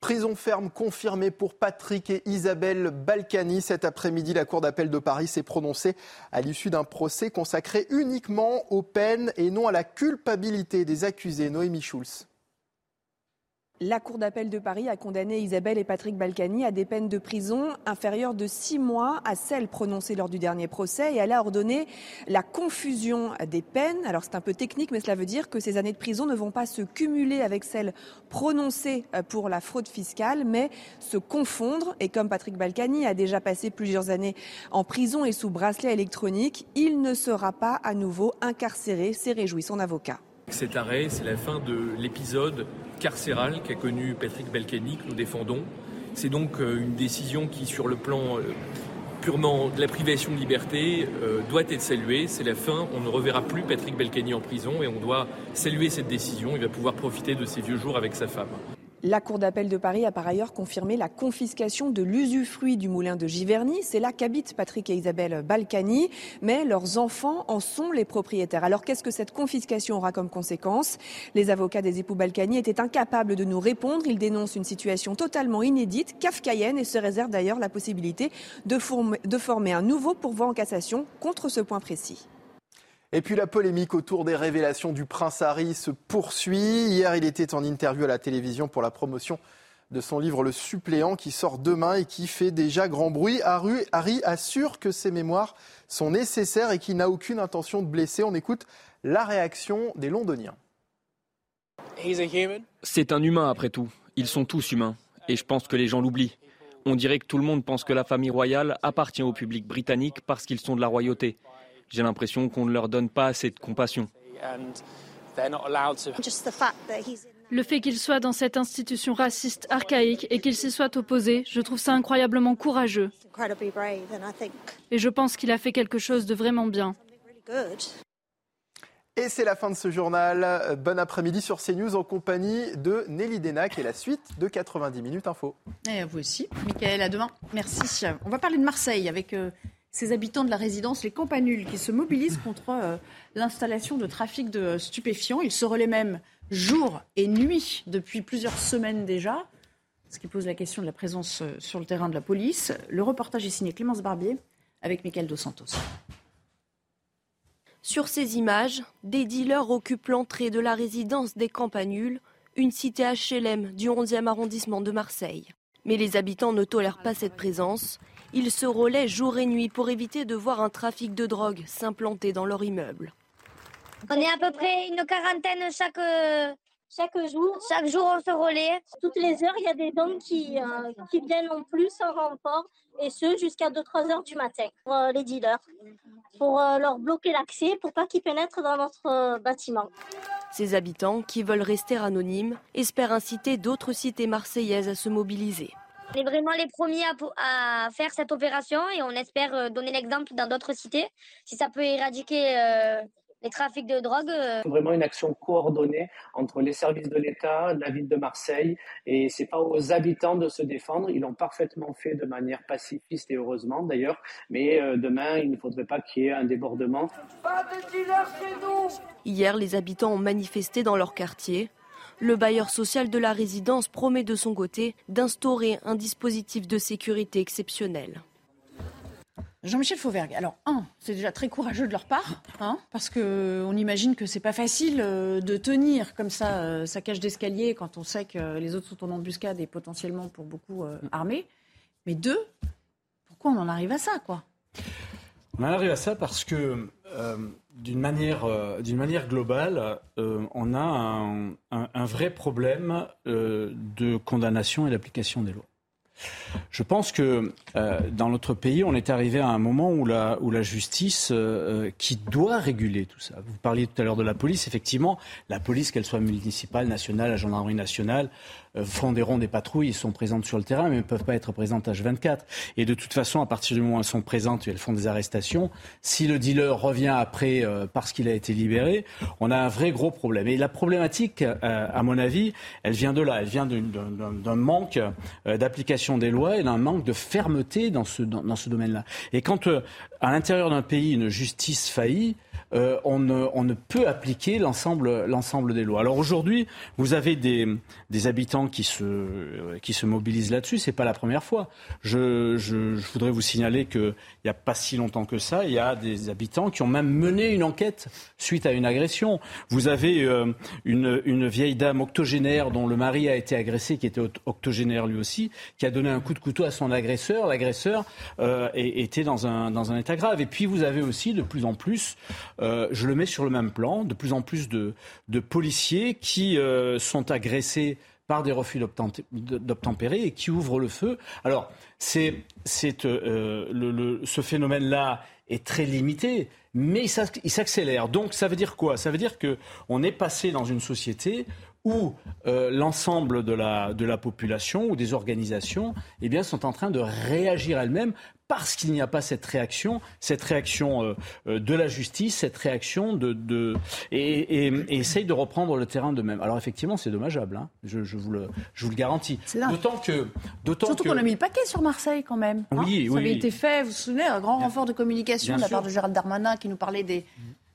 Prison ferme confirmée pour Patrick et Isabelle Balkany. Cet après-midi, la Cour d'appel de Paris s'est prononcée à l'issue d'un procès consacré uniquement aux peines et non à la culpabilité des accusés. Noémie Schulz. La Cour d'appel de Paris a condamné Isabelle et Patrick Balkany à des peines de prison inférieures de six mois à celles prononcées lors du dernier procès et elle a ordonné la confusion des peines. Alors c'est un peu technique, mais cela veut dire que ces années de prison ne vont pas se cumuler avec celles prononcées pour la fraude fiscale, mais se confondre. Et comme Patrick Balkany a déjà passé plusieurs années en prison et sous bracelet électronique, il ne sera pas à nouveau incarcéré, s'est réjoui son avocat. Cet arrêt, c'est la fin de l'épisode carcéral qu'a connu Patrick Balkany, que nous défendons. C'est donc euh, une décision qui, sur le plan euh, purement de la privation de liberté, euh, doit être saluée. C'est la fin. On ne reverra plus Patrick Balkany en prison et on doit saluer cette décision. Il va pouvoir profiter de ses vieux jours avec sa femme. La Cour d'appel de Paris a par ailleurs confirmé la confiscation de l'usufruit du moulin de Giverny. C'est là qu'habitent Patrick et Isabelle Balkany, mais leurs enfants en sont les propriétaires. Alors qu'est-ce que cette confiscation aura comme conséquence? Les avocats des époux Balkany étaient incapables de nous répondre. Ils dénoncent une situation totalement inédite, kafkaïenne, et se réservent d'ailleurs la possibilité de former, de former un nouveau pourvoi en cassation contre ce point précis. Et puis la polémique autour des révélations du prince Harry se poursuit. Hier, il était en interview à la télévision pour la promotion de son livre Le suppléant qui sort demain et qui fait déjà grand bruit. Harry assure que ses mémoires sont nécessaires et qu'il n'a aucune intention de blesser. On écoute la réaction des Londoniens. C'est un humain après tout. Ils sont tous humains. Et je pense que les gens l'oublient. On dirait que tout le monde pense que la famille royale appartient au public britannique parce qu'ils sont de la royauté. J'ai l'impression qu'on ne leur donne pas assez de compassion. Le fait qu'il soit dans cette institution raciste archaïque et qu'il s'y soit opposé, je trouve ça incroyablement courageux. Et je pense qu'il a fait quelque chose de vraiment bien. Et c'est la fin de ce journal. Bon après-midi sur CNews en compagnie de Nelly Denac et la suite de 90 minutes info. Et à vous aussi, Michael, à demain. Merci. On va parler de Marseille avec euh, ces habitants de la résidence, les campanules, qui se mobilisent contre euh, l'installation de trafic de stupéfiants. Ils se relaient même jour et nuit depuis plusieurs semaines déjà, ce qui pose la question de la présence euh, sur le terrain de la police. Le reportage est signé Clémence Barbier avec Michael Dos Santos. Sur ces images, des dealers occupent l'entrée de la résidence des Campanules, une cité HLM du 11e arrondissement de Marseille. Mais les habitants ne tolèrent pas cette présence ils se relaient jour et nuit pour éviter de voir un trafic de drogue s'implanter dans leur immeuble. On est à peu près une quarantaine chaque, chaque jour. Chaque jour, on se relaie. Toutes les heures, il y a des hommes qui, euh, qui viennent en plus en renfort, et ce, jusqu'à 2-3 heures du matin, pour euh, les dealers, pour euh, leur bloquer l'accès, pour pas qu'ils pénètrent dans notre bâtiment. Ces habitants, qui veulent rester anonymes, espèrent inciter d'autres cités marseillaises à se mobiliser. On est vraiment les premiers à, à, faire cette opération et on espère donner l'exemple dans d'autres cités. Si ça peut éradiquer les trafics de drogue. Euh. Vraiment une action coordonnée entre les services de l'État, la ville de Marseille, et c'est pas aux habitants de se défendre. Ils l'ont parfaitement fait de manière pacifiste et heureusement d'ailleurs, mais euh, demain il ne faudrait pas qu'il y ait un débordement. Pas de dealers chez nous Hier, les habitants ont manifesté dans leur quartier. Le bailleur social de la résidence promet de son côté d'instaurer un dispositif de sécurité exceptionnel. Jean-Michel Fauvergue. Alors, un, c'est déjà très courageux de leur part, hein, parce qu'on imagine que c'est pas facile euh, de tenir comme ça euh, sa cage d'escalier quand on sait que les autres sont en embuscade et potentiellement pour beaucoup euh, armés. Mais deux, pourquoi on en arrive à ça, quoi? On en arrive à ça parce que d'une manière, d'une manière globale, on a un, vrai problème de condamnation et d'application des lois. Je pense que euh, dans notre pays, on est arrivé à un moment où la, où la justice, euh, euh, qui doit réguler tout ça. Vous parliez tout à l'heure de la police. Effectivement, la police, qu'elle soit municipale, nationale, la gendarmerie nationale, euh, font des rondes des patrouilles, ils sont présentes sur le terrain, mais ne peuvent pas être présentes H24. Et de toute façon, à partir du moment où elles sont présentes et elles font des arrestations, si le dealer revient après euh, parce qu'il a été libéré, on a un vrai gros problème. Et la problématique, euh, à mon avis, elle vient de là. Elle vient d'un manque d'application des lois et d'un manque de fermeté dans ce, dans, dans ce domaine-là. Et quand à l'intérieur d'un pays une justice faillit, euh, on, ne, on, ne, peut appliquer l'ensemble, des lois. Alors aujourd'hui, vous avez des, des habitants qui se, qui se mobilisent là-dessus. C'est pas la première fois. Je, je, je voudrais vous signaler qu'il n'y a pas si longtemps que ça, il y a des habitants qui ont même mené une enquête suite à une agression. Vous avez euh, une, vieille dame octogénaire dont le mari a été agressé, qui était octogénaire lui aussi, qui a donné un coup de couteau à son agresseur. L'agresseur euh, était dans un, état grave. Et puis vous avez aussi de plus en plus euh, je le mets sur le même plan. De plus en plus de, policiers qui sont agressés par des refus d'obtempérer et qui ouvrent le feu. Alors, c'est, euh, le, ce phénomène-là est très limité, mais il s'accélère. Donc, ça veut dire quoi? Ça veut dire qu'on est passé dans une société où l'ensemble de la, de la population ou des organisations eh bien, sont en train de réagir elles-mêmes parce qu'il n'y a pas cette réaction, cette réaction euh, euh, de la justice, cette réaction de, de et, et, essaye de reprendre le terrain de même. Alors effectivement, c'est dommageable, hein. je, je, vous le, je vous le garantis. D'autant que, surtout qu'on a mis le paquet sur Marseille quand même. Hein. oui, ça avait été fait. Vous vous souvenez, un grand renfort de communication de la part de Gérald Darmanin qui nous parlait des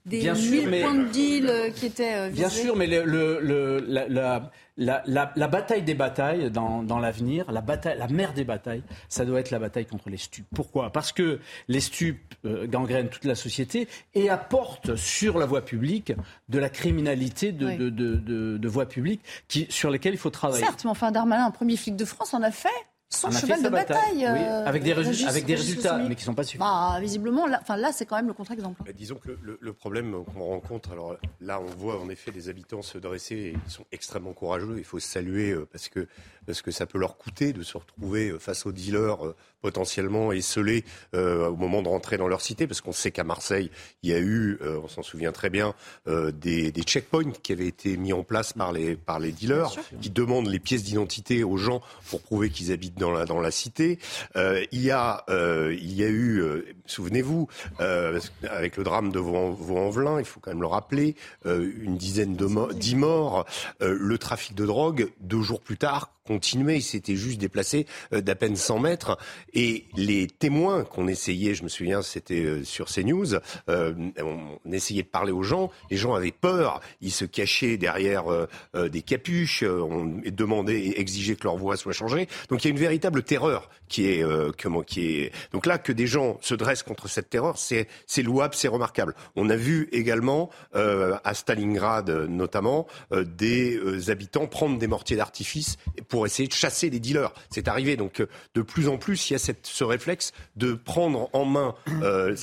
des bien sûr, mais, points de deal euh, qui étaient visés. Bien sûr, mais le, le, la, la, la, la, bataille des batailles dans, dans l'avenir, la, bataille, la mère des batailles, ça doit être la bataille contre les stupes. Pourquoi? Parce que les stupes euh, gangrènent toute la société et apportent sur la voie publique de la criminalité de, de, de, de, voie publique qui, sur lesquelles il faut travailler. Certes, mais enfin, Darmanin, un premier flic de France, en a fait son cheval de bataille. Euh, avec des, avec des résultats, mais qui ne sont pas suffisants. Bah, visiblement, là, là c'est quand même le contre-exemple. disons que le, le, problème qu'on rencontre, alors là, on voit en effet des habitants se dresser, et ils sont extrêmement courageux, il faut se saluer euh, parce que, parce que ça peut leur coûter de se retrouver euh, face aux dealers potentiellement esselés au moment de rentrer dans leur cité, parce qu'on sait qu'à Marseille, il y a eu, on s'en souvient très bien, des, des, checkpoints qui avaient été mis en place par les, par les dealers, qui demandent les pièces d'identité aux gens pour prouver qu'ils habitent dans la, cité. Euh, il, y a, euh, il y a eu, euh, souvenez-vous, avec le drame de Vaux-en-Velin, il faut quand même le rappeler, une dizaine de dix morts, le trafic de drogue, deux jours plus tard, continuait, il s'était juste déplacé d'à peine 100 mètres. Et les témoins qu'on essayait, je me souviens, c'était sur CNews, on essayait de parler aux gens, les gens avaient peur, ils se cachaient derrière des capuches, on demandait, exigeait que leur voix soit changée. Donc il y a une véritable terreur euh, qui est. Donc là, que des gens se dressent contre cette terreur, c'est, louable, c'est remarquable. On a vu également euh, à Stalingrad, notamment, euh, des habitants prendre des mortiers d'artifice pour essayer de chasser les dealers. C'est arrivé. Donc de plus en plus, il y a ce réflexe de prendre en main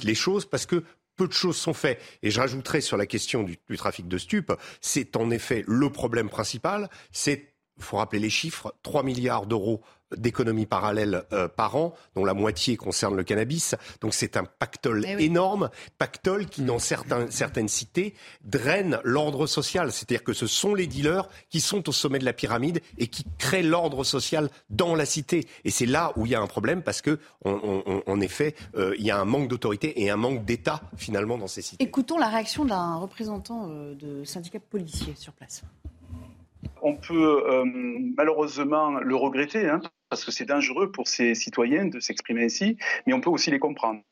les choses parce que peu de choses sont faites. Et je rajouterai sur la question du, trafic de stupes, c'est en effet le problème principal. C'est, il faut rappeler les chiffres, 3 milliards d'euros d'économies parallèles euh, par an, dont la moitié concerne le cannabis. Donc c'est un pactole eh énorme, pactole qui, dans certains, certaines cités, draine l'ordre social. C'est-à-dire que ce sont les dealers qui sont au sommet de la pyramide et qui créent l'ordre social dans la cité. Et c'est là où il y a un problème parce que, en effet, euh, il y a un manque d'autorité et un manque d'État finalement dans ces cités. Écoutons la réaction d'un représentant euh, de syndicat policier sur place. On peut malheureusement le regretter, hein, parce que c'est dangereux pour ces citoyens de s'exprimer ainsi, mais on peut aussi les comprendre.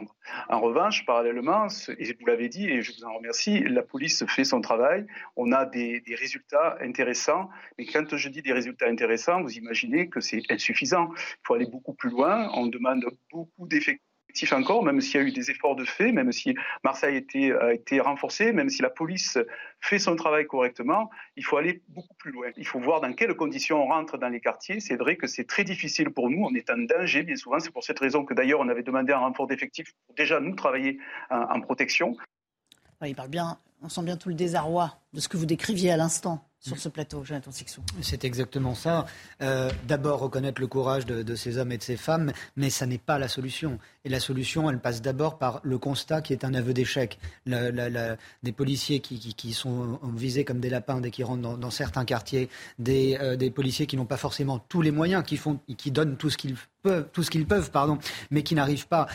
En revanche, parallèlement, et vous l'avez dit, et je vous en remercie, la police fait son travail, on a des, des résultats intéressants, mais quand je dis des résultats intéressants, vous imaginez que c'est insuffisant. Il faut aller beaucoup plus loin, on demande beaucoup d'effectifs encore, même s'il y a eu des efforts de fait, même si Marseille a été, renforcée, même si la police fait son travail correctement, il faut aller beaucoup plus loin. Il faut voir dans quelles conditions on rentre dans les quartiers. C'est vrai que c'est très difficile pour nous, on est en danger bien souvent. C'est pour cette raison que d'ailleurs on avait demandé un renfort d'effectifs pour déjà nous travailler en, protection. il parle bien, on sent bien tout le désarroi de ce que vous décriviez à l'instant C'est exactement ça. Euh, d'abord, reconnaître le courage de, ces hommes et de ces femmes, mais ça n'est pas la solution. Et la solution, elle passe d'abord par le constat qui est un aveu d'échec. des policiers qui, sont visés comme des lapins dès qu'ils rentrent dans, certains quartiers, des, euh, des policiers qui n'ont pas forcément tous les moyens, qui, font, qui donnent tout ce qu'ils peuvent, tout ce qu'ils peuvent, pardon, mais qui n'arrivent pas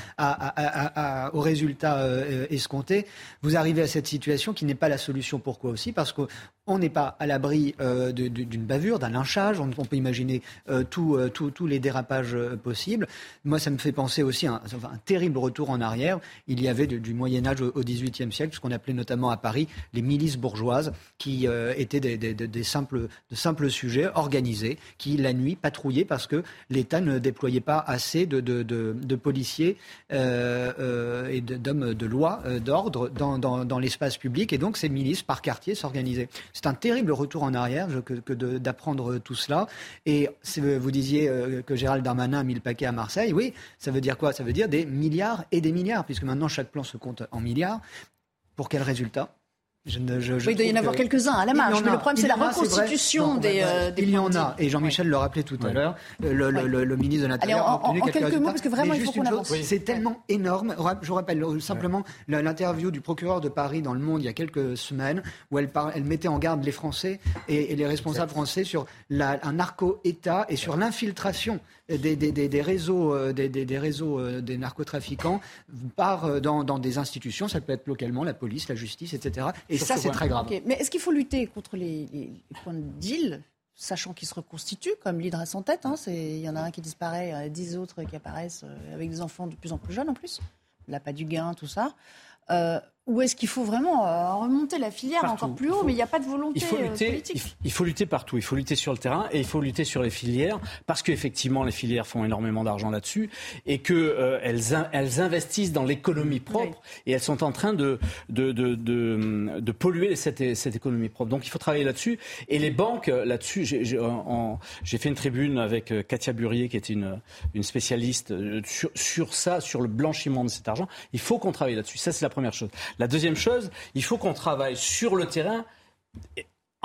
au résultat euh, escompté. Vous arrivez à cette situation qui n'est pas la solution. Pourquoi aussi? Parce qu'on n'est pas à l'abri euh, d'une bavure, d'un lynchage. On, peut imaginer euh, euh, tous les dérapages possibles. Moi, ça me fait penser aussi à un, terrible retour en arrière. Il y avait du Moyen Âge au XVIIIe siècle, ce qu'on appelait notamment à Paris les milices bourgeoises, qui étaient des, simples, de simples sujets organisés, qui la nuit patrouillaient parce que l'État ne déployait pas assez de, policiers et d'hommes de loi, d'ordre dans, l'espace public. Et donc, ces milices par quartier s'organisaient. C'est un terrible retour en arrière que, d'apprendre tout cela. Et vous disiez euh, que Gérald Darmanin a mis le paquet à Marseille. Oui, ça veut dire quoi? Ça veut dire des milliards et des milliards, puisque maintenant chaque plan se compte en milliards. Pour quel résultat? Je oui, il doit y en avoir quelques-uns à la marge, mais le problème, c'est la reconstitution des, euh, Il y en a, et Jean-Michel le rappelait tout à l'heure, le, le, ministre de l'Intérieur a obtenu en, quelques, mots, parce que vraiment, il faut qu'on avance. C'est tellement énorme. Je vous rappelle simplement l'interview du procureur de Paris dans Le Monde il y a quelques semaines, où elle, elle mettait en garde les Français et, les responsables français sur la, un narco-État et sur l'infiltration des, des, des, réseaux, euh, des, réseaux euh, des narcotrafiquants par, dans, dans des institutions, ça peut être localement la police, la justice, etc. Et ça, c'est très grave. Mais est-ce qu'il faut lutter contre les, points de deal sachant qu'ils se reconstituent, comme l'Hydra sans tête. Hein, il y en a un qui disparaît, il y en a dix autres qui apparaissent euh, avec des enfants de plus en plus jeunes en plus. La pas du gain, tout ça. Euh, ou est-ce qu'il faut vraiment euh, remonter la filière encore plus haut, mais il n'y a pas de volonté il faut euh, lutter, politique il faut lutter partout. Il faut lutter sur le terrain et il faut lutter sur les filières parce qu'effectivement les filières font énormément d'argent là-dessus et que euh, elles, investissent dans l'économie propre et elles sont en train de de, de, de, polluer cette, cette, économie propre. Donc il faut travailler là-dessus et les banques là-dessus. J'ai fait une tribune avec Katia Burier qui est une, une spécialiste sur, sur ça, sur le blanchiment de cet argent. Il faut qu'on travaille là-dessus. Ça c'est la première chose. La deuxième chose, il faut qu'on travaille sur le terrain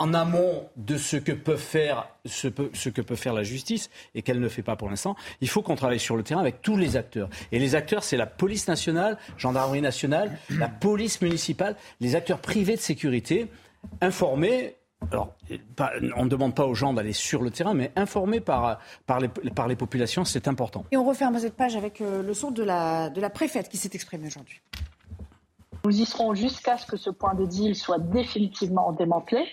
en amont de ce que peut faire ce, que peut faire la justice et qu'elle ne fait pas pour l'instant, il faut qu'on travaille sur le terrain avec tous les acteurs. Et les acteurs, c'est la police nationale, gendarmerie nationale, la police municipale, les acteurs privés de sécurité, informés. Alors, on ne demande pas aux gens d'aller sur le terrain, mais informés par, par, les, par les populations, c'est important. Et on referme cette page avec euh, le son de la, de la préfète qui s'est exprimée aujourd'hui. Nous y serons jusqu'à ce que ce point de deal soit définitivement démantelé.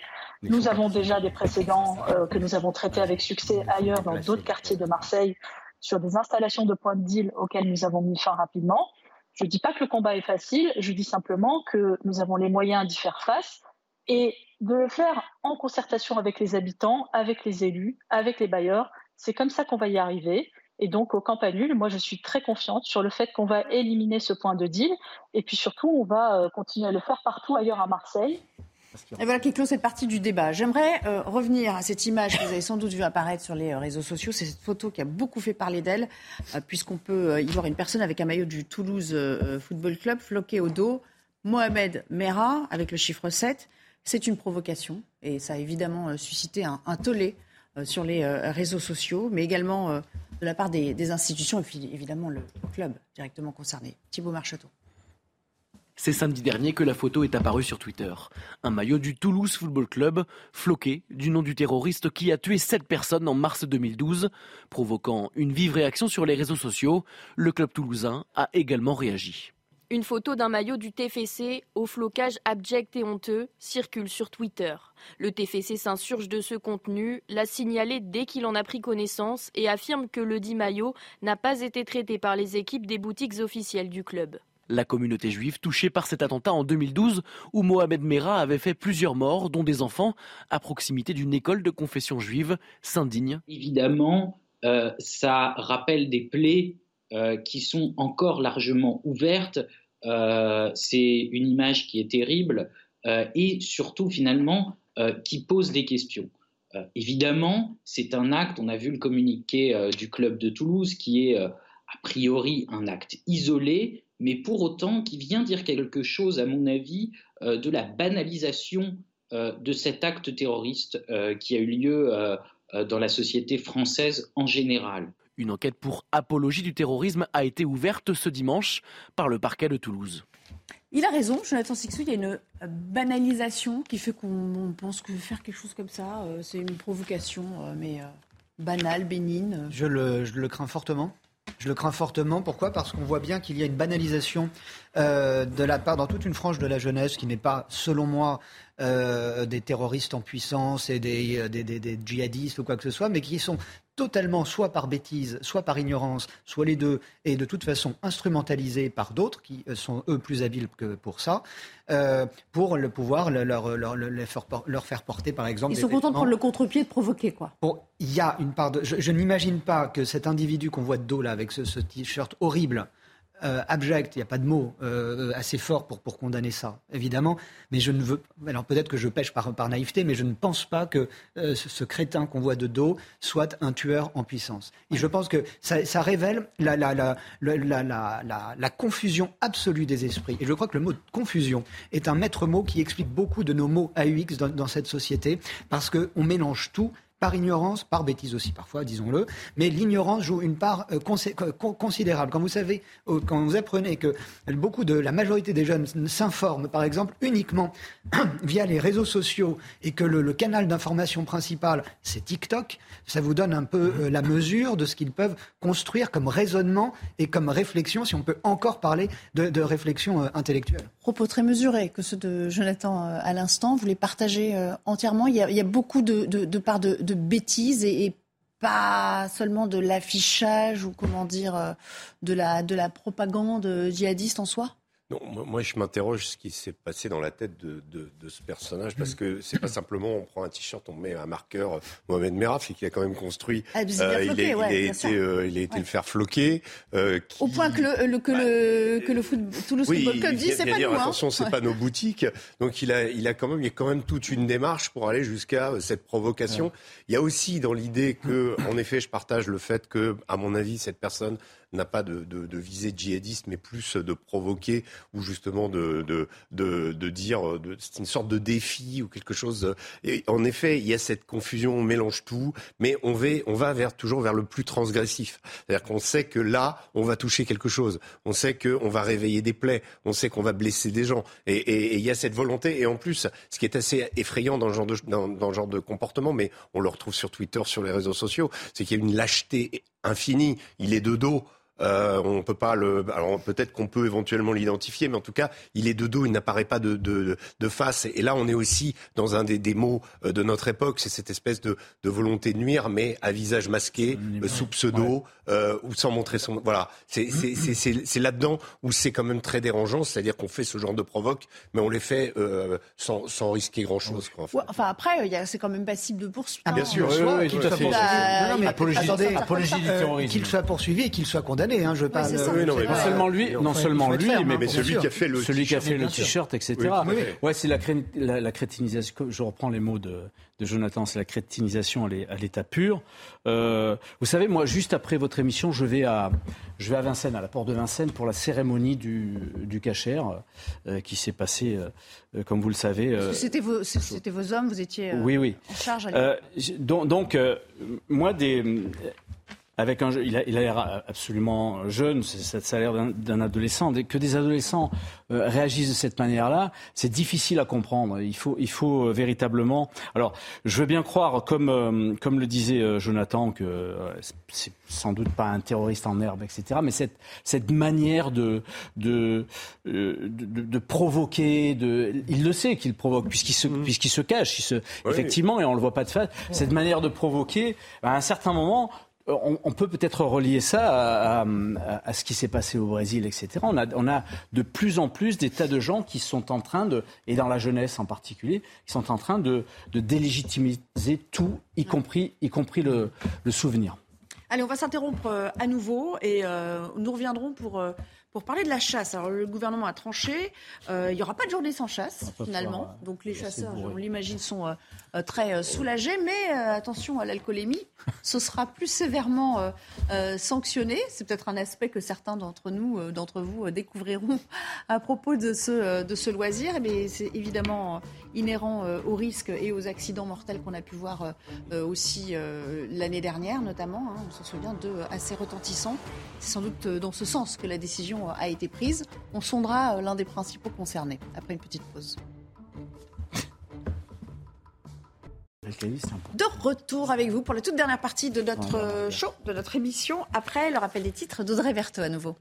Nous avons déjà des précédents euh, que nous avons traités avec succès ailleurs dans d'autres quartiers de Marseille sur des installations de points de deal auxquelles nous avons mis fin rapidement. Je ne dis pas que le combat est facile, je dis simplement que nous avons les moyens d'y faire face et de le faire en concertation avec les habitants, avec les élus, avec les bailleurs. C'est comme ça qu'on va y arriver. Et donc, au Campanule, moi, je suis très confiante sur le fait qu'on va éliminer ce point de deal. Et puis surtout, on va euh, continuer à le faire partout ailleurs à Marseille. Et voilà qui clôt cette partie du débat. J'aimerais euh, revenir à cette image que vous avez sans doute vu apparaître sur les euh, réseaux sociaux. C'est cette photo qui a beaucoup fait parler d'elle, puisqu'on peut y voir une personne avec un maillot du Toulouse Football Club floqué au dos Mohamed Merah avec le chiffre 7. C'est une provocation et ça a évidemment suscité un, tollé sur les réseaux sociaux, mais également de la part des, des institutions et puis évidemment le club directement concerné. Thibaut Marcheteau. C'est samedi dernier que la photo est apparue sur Twitter. Un maillot du Toulouse Football Club, floqué du nom du terroriste qui a tué sept personnes en mars 2012, provoquant une vive réaction sur les réseaux sociaux. Le club toulousain a également réagi. Une photo d'un maillot du TFC au flocage abject et honteux circule sur Twitter. Le TFC s'insurge de ce contenu, l'a signalé dès qu'il en a pris connaissance et affirme que le dit maillot n'a pas été traité par les équipes des boutiques officielles du club. La communauté juive touchée par cet attentat en 2012 où Mohamed Merah avait fait plusieurs morts, dont des enfants, à proximité d'une école de confession juive, s'indigne. Évidemment, euh, ça rappelle des plaies euh, qui sont encore largement ouvertes. Euh, c'est une image qui est terrible et surtout finalement qui pose des questions. évidemment, c'est un acte, on a vu le communiqué du club de Toulouse, qui est a priori un acte isolé, mais pour autant qui vient dire quelque chose, à mon avis, euh, de la banalisation euh, de cet acte terroriste euh, qui a eu lieu dans la société française en général. Une enquête pour apologie du terrorisme a été ouverte ce dimanche par le parquet de Toulouse. Il a raison, Jonathan Sixou, il y a une banalisation qui fait qu'on pense que faire quelque chose comme ça, c'est une provocation, mais banale, bénigne. je le crains fortement. Je le crains fortement. Pourquoi? Parce qu'on voit bien qu'il y a une banalisation euh, de la part dans toute une frange de la jeunesse qui n'est pas, selon moi, euh, des terroristes en puissance et des, des, des, djihadistes ou quoi que ce soit, mais qui sont totalement, soit par bêtise, soit par ignorance, soit les deux, et de toute façon instrumentalisés par d'autres qui euh, sont eux plus habiles que pour ça, euh, pour le pouvoir leur, leur, leur, faire porter, par exemple. Ils sont contents de prendre le contre-pied de provoquer, quoi. Il y a une part de. Je, n'imagine pas que cet individu qu'on voit de dos là avec ce, ce t-shirt horrible euh, abject, il n'y a pas de mot euh, assez fort pour, pour condamner ça, évidemment. Mais je ne veux. Alors peut-être que je pêche par, par naïveté, mais je ne pense pas que euh, ce, crétin qu'on voit de dos soit un tueur en puissance. Et je pense que ça, révèle la, la, la, la, confusion absolue des esprits. Et je crois que le mot confusion est un maître mot qui explique beaucoup de nos mots AUX dans, dans cette société, parce qu'on mélange tout par ignorance, par bêtise aussi parfois, disons-le, mais l'ignorance joue une part euh, considérable. Quand vous savez, euh, quand vous apprenez que beaucoup de la majorité des jeunes s'informent, par exemple, uniquement via les réseaux sociaux et que le, canal d'information principal c'est TikTok, ça vous donne un peu euh, la mesure de ce qu'ils peuvent construire comme raisonnement et comme réflexion, si on peut encore parler de, réflexion intellectuelle. Propos très mesurés que ceux de Jonathan à l'instant, vous les partagez entièrement. Il y a, beaucoup de, de, de parts de de bêtises et, pas seulement de l'affichage ou comment dire euh, de la, de la propagande djihadiste en soi? Non, moi je m'interroge ce qui s'est passé dans la tête de, de, ce personnage parce que c'est pas simplement on prend un t-shirt, on met un marqueur euh, Mohamed Merah, qui a quand même construit. Ah, il, a été, euh, il a été le faire floquer. Euh, Au point que le, que le que le foot, Toulouse Football Club dit c'est pas nous. Hein. Attention, c'est pas nos boutiques. Donc il a il a quand même il y a quand même toute une démarche pour aller jusqu'à cette provocation. Il y a aussi dans l'idée que en effet je partage le fait que à mon avis cette personne n'a pas de, de, de, visée djihadiste, mais plus de provoquer ou justement de, dire c'est une sorte de défi ou quelque chose. Et en effet, il y a cette confusion, on mélange tout, mais on va, vers, toujours vers le plus transgressif. C'est-à-dire qu'on sait que là, on va toucher quelque chose. On sait qu'on va réveiller des plaies. On sait qu'on va blesser des gens. Et, il y a cette volonté. Et en plus, ce qui est assez effrayant dans le dans le genre de comportement, mais on le retrouve sur Twitter, sur les réseaux sociaux, c'est qu'il y a une lâcheté infinie. Il est de dos. Euh, on peut pas le. Alors peut-être qu'on peut éventuellement l'identifier, mais en tout cas, il est de dos, il n'apparaît pas de, de, de, face. Et là, on est aussi dans un des, des mots euh, de notre époque, c'est cette espèce de, de, volonté de nuire, mais à visage masqué, euh, sous pseudo, euh, ou sans montrer son. Voilà, c'est là-dedans où c'est quand même très dérangeant, c'est-à-dire qu'on fait ce genre de provoque, mais on les fait euh, sans, sans risquer grand-chose. enfin après, c'est quand même passible de poursuite. Ah, bien hein. sûr, oui, tout à fait. apologie, du terrorisme. Qu'il soit poursuivi et qu'il soit condamné Hein, je parle. non, seulement lui, non seulement lui, mais, mais celui qui a fait le celui qui a fait le t-shirt, etc. Ouais, c'est la, la, crétinisation. Je reprends les mots de, de Jonathan, c'est la crétinisation à l'état pur. Euh, vous savez, moi, juste après votre émission, je vais à, je vais à Vincennes, à la porte de Vincennes, pour la cérémonie du, du Cacher, euh, qui s'est passée, euh, comme vous le savez. c'était vos, c'était vos hommes, vous étiez oui, oui. en charge. donc, donc moi, des avec un, il a, l'air absolument jeune, ça, ça a l'air d'un adolescent. Que des adolescents euh, réagissent de cette manière-là, c'est difficile à comprendre. Il faut, il faut euh, véritablement. Alors, je veux bien croire, comme, euh, comme le disait Jonathan, que c'est sans doute pas un terroriste en herbe, etc. Mais cette, cette manière de, de, de, de, provoquer, de, il le sait qu'il provoque, puisqu'il se, mmh. puisqu'il se cache, il se, effectivement, et on le voit pas de face. Cette manière de provoquer, à un certain moment, on, peut peut-être relier ça à, ce qui s'est passé au Brésil, etc. On a, de plus en plus des tas de gens qui sont en train de, et dans la jeunesse en particulier, qui sont en train de, délégitimiser tout, y compris, compris le, souvenir. Allez, on va s'interrompre euh, à nouveau et euh, nous reviendrons pour euh, pour parler de la chasse, alors le gouvernement a tranché. Euh, il n'y aura pas de journée sans chasse, finalement. Donc les chasseurs, on l'imagine, sont euh, très euh, soulagés. Mais attention à l'alcoolémie, ce sera plus sévèrement sanctionné. C'est peut-être un aspect que certains d'entre nous, d'entre vous, découvriront à propos de ce, de ce loisir. Mais eh c'est évidemment inhérent aux risques et aux accidents mortels qu'on a pu voir aussi l'année dernière, notamment. Hein. on s'en souvient, de assez retentissants. C'est sans doute dans ce sens que la décision a été prise. On sondera euh, l'un des principaux concernés après une petite pause. De retour avec vous pour la toute dernière partie de notre euh, show, de notre émission, après le rappel des titres d'Audrey Verteau à nouveau.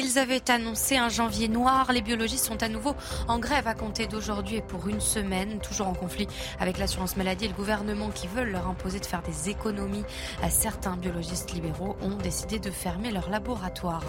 Ils avaient annoncé un janvier noir. Les biologistes sont à nouveau en grève à compter d'aujourd'hui et pour une semaine, toujours en conflit avec l'assurance maladie et le gouvernement qui veulent leur imposer de faire des économies. Certains biologistes libéraux ont décidé de fermer leur laboratoire.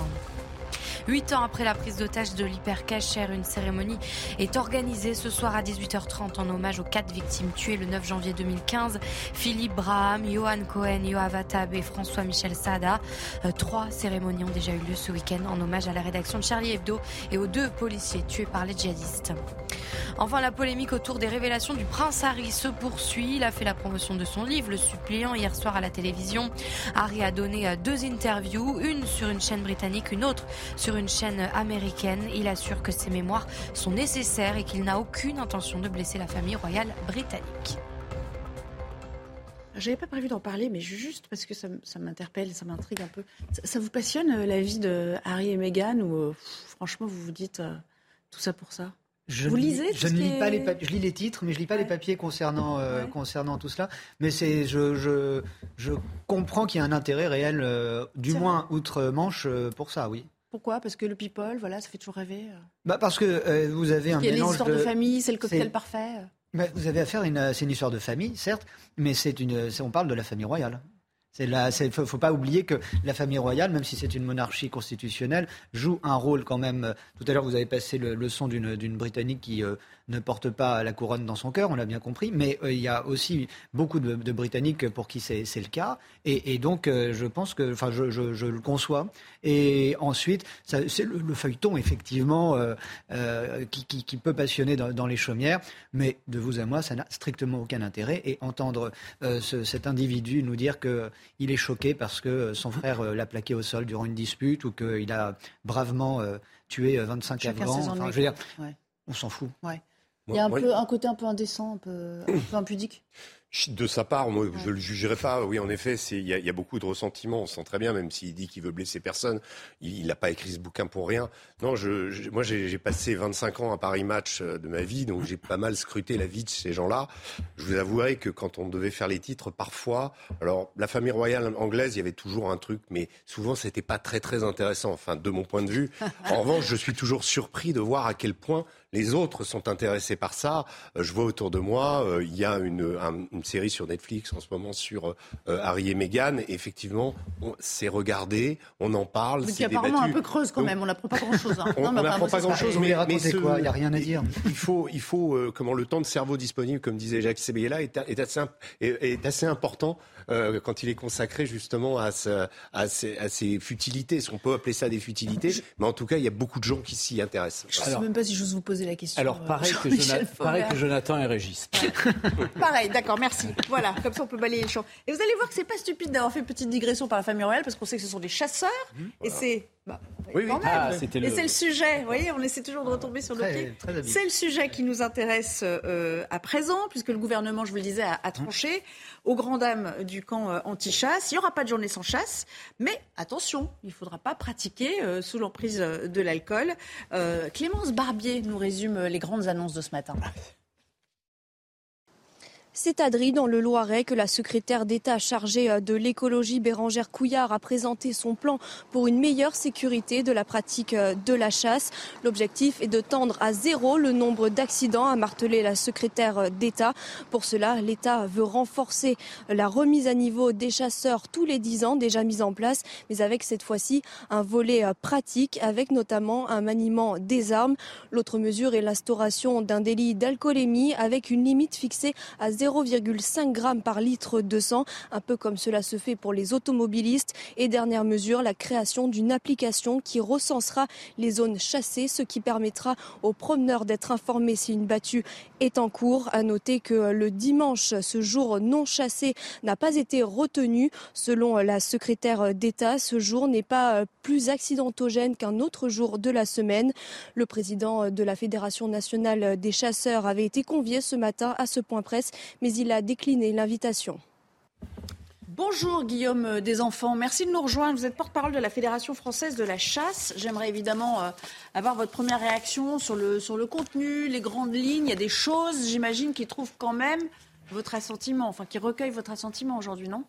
Huit ans après la prise d'otage de l'hypercachère, une cérémonie est organisée ce soir à 18h30 en hommage aux quatre victimes tuées le 9 janvier 2015. Philippe Braham, Johan Cohen, Yoav Attab et François-Michel Sada. Euh, trois cérémonies ont déjà eu lieu ce week-end en hommage à la rédaction de Charlie Hebdo et aux deux policiers tués par les djihadistes. Enfin, la polémique autour des révélations du prince Harry se poursuit. Il a fait la promotion de son livre, Le suppliant, hier soir à la télévision. Harry a donné euh, deux interviews, une sur une chaîne britannique, une autre sur une chaîne américaine. Il assure que ses mémoires sont nécessaires et qu'il n'a aucune intention de blesser la famille royale britannique. J'avais pas prévu d'en parler, mais juste parce que ça, m'interpelle, ça m'intrigue un peu. Ça, vous passionne euh, la vie de Harry et Meghan ou euh, franchement vous vous dites tout ça pour ça? Je Vous lisez Je ne lis pas les Je lis les titres, mais je lis pas les papiers concernant euh, concernant tout cela. Mais c'est je, je, je comprends qu'il y a un intérêt réel, euh, du moins outre-Manche, euh, pour ça, oui. Pourquoi? Parce que le people, voilà, ça fait toujours rêver. Bah parce que vous avez un il y a mélange de... famille, c'est le cocktail parfait. Bah, vous avez affaire à une, c'est une histoire de famille, certes, mais c'est une, on parle de la famille royale. Il ne faut, pas oublier que la famille royale, même si c'est une monarchie constitutionnelle, joue un rôle quand même. Tout à l'heure, vous avez passé le, son d'une Britannique qui euh, ne porte pas la couronne dans son cœur, on l'a bien compris, mais euh, il y a aussi beaucoup de, Britanniques pour qui c'est le cas. Et, donc, euh, je pense que, enfin, je, le conçois. Et ensuite, c'est le, feuilleton, effectivement, euh, qui, peut passionner dans, les chaumières, mais de vous à moi, ça n'a strictement aucun intérêt. Et entendre cet individu nous dire qu'il est choqué parce que son frère l'a plaqué au sol durant une dispute ou qu'il a bravement tué 25 Afghans, enfin, je veux dire, on s'en fout. Il y a un, peu, un côté un peu indécent, un peu, un peu impudique. De sa part, moi, je ne le jugerai pas. Oui, en effet, il y, y, a beaucoup de ressentiment. On sent très bien, même s'il dit qu'il veut blesser personne, il n'a pas écrit ce bouquin pour rien. Non, je, moi, j'ai passé 25 ans à Paris Match euh, de ma vie, donc j'ai pas mal scruté la vie de ces gens-là. Je vous avouerai que quand on devait faire les titres, parfois, alors la famille royale anglaise, il y avait toujours un truc, mais souvent, c'était pas très très intéressant. Enfin, de mon point de vue. En revanche, je suis toujours surpris de voir à quel point les autres sont intéressés par ça. Euh, je vois autour de moi, euh, il y a une, une, série sur Netflix en ce moment sur Harry et Meghan. effectivement, c'est regardé, on en parle. C'est apparemment un peu creuse quand même. On n'apprend pas grand-chose. Hein. on n'apprend pas grand-chose. Mais, mais ce, quoi? Il n'y a rien à dire. Il faut, il faut comment le temps de cerveau disponible, comme disait Jacques Sebella, est, est, assez, est, assez important quand il est consacré justement à, à, ces, à ces futilités. On peut appeler ça des futilités, mais en tout cas, il y a beaucoup de gens qui s'y intéressent. Je ne sais même pas si j'ose vous poser la question. Alors, pareil, que, Jonathan, pareil que Jonathan et Régis. pareil, d'accord, merci. Voilà, comme ça, on peut balayer le champ. Et vous allez voir que c'est pas stupide d'avoir fait une petite digression par la famille royale, parce qu'on sait que ce sont des chasseurs, mmh, et c'est bah, oui, oui. Ah, et c'est le sujet, vous voyez, on essaie toujours de retomber sur le pied. C'est le sujet qui nous intéresse euh, à présent, puisque le gouvernement, je vous le disais, a, a tranché aux grandes dames du camp euh, anti-chasse. Il n'y aura pas de journée sans chasse, mais attention, il ne faudra pas pratiquer euh, sous l'emprise de l'alcool. Clémence Barbier nous résume les grandes annonces de ce matin. C'est à Dry, dans le Loiret, que la secrétaire d'État chargée euh, de l'écologie, Bérangère Couillard, a présenté son plan pour une meilleure sécurité de la pratique euh, de la chasse. L'objectif est de tendre à zéro le nombre d'accidents, a martelé la secrétaire euh, d'État. Pour cela, l'État veut renforcer la remise à niveau des chasseurs tous les dix ans, déjà mise en place, mais avec cette fois-ci un volet pratique, avec notamment un maniement des armes. L'autre mesure est l'instauration d'un délit d'alcoolémie, avec une limite fixée à 0 0,5 grammes par litre de sang, un peu comme cela se fait pour les automobilistes. Et dernière mesure, la création d'une application qui recensera les zones chassées, ce qui permettra aux promeneurs d'être informés si une battue est en cours. À noter que le dimanche, ce jour non chassé n'a pas été retenu. Selon la secrétaire d'État, ce jour n'est pas plus accidentogène qu'un autre jour de la semaine. Le président de la Fédération nationale des chasseurs avait été convié ce matin à ce point presse, mais il a décliné l'invitation. Bonjour Guillaume des Enfants, merci de nous rejoindre. Vous êtes porte-parole de la Fédération française de la chasse. J'aimerais évidemment euh, avoir votre première réaction sur le, sur le contenu, les grandes lignes. Il y a des choses, j'imagine, qui trouvent quand même votre assentiment, enfin qui recueillent votre assentiment aujourd'hui, non?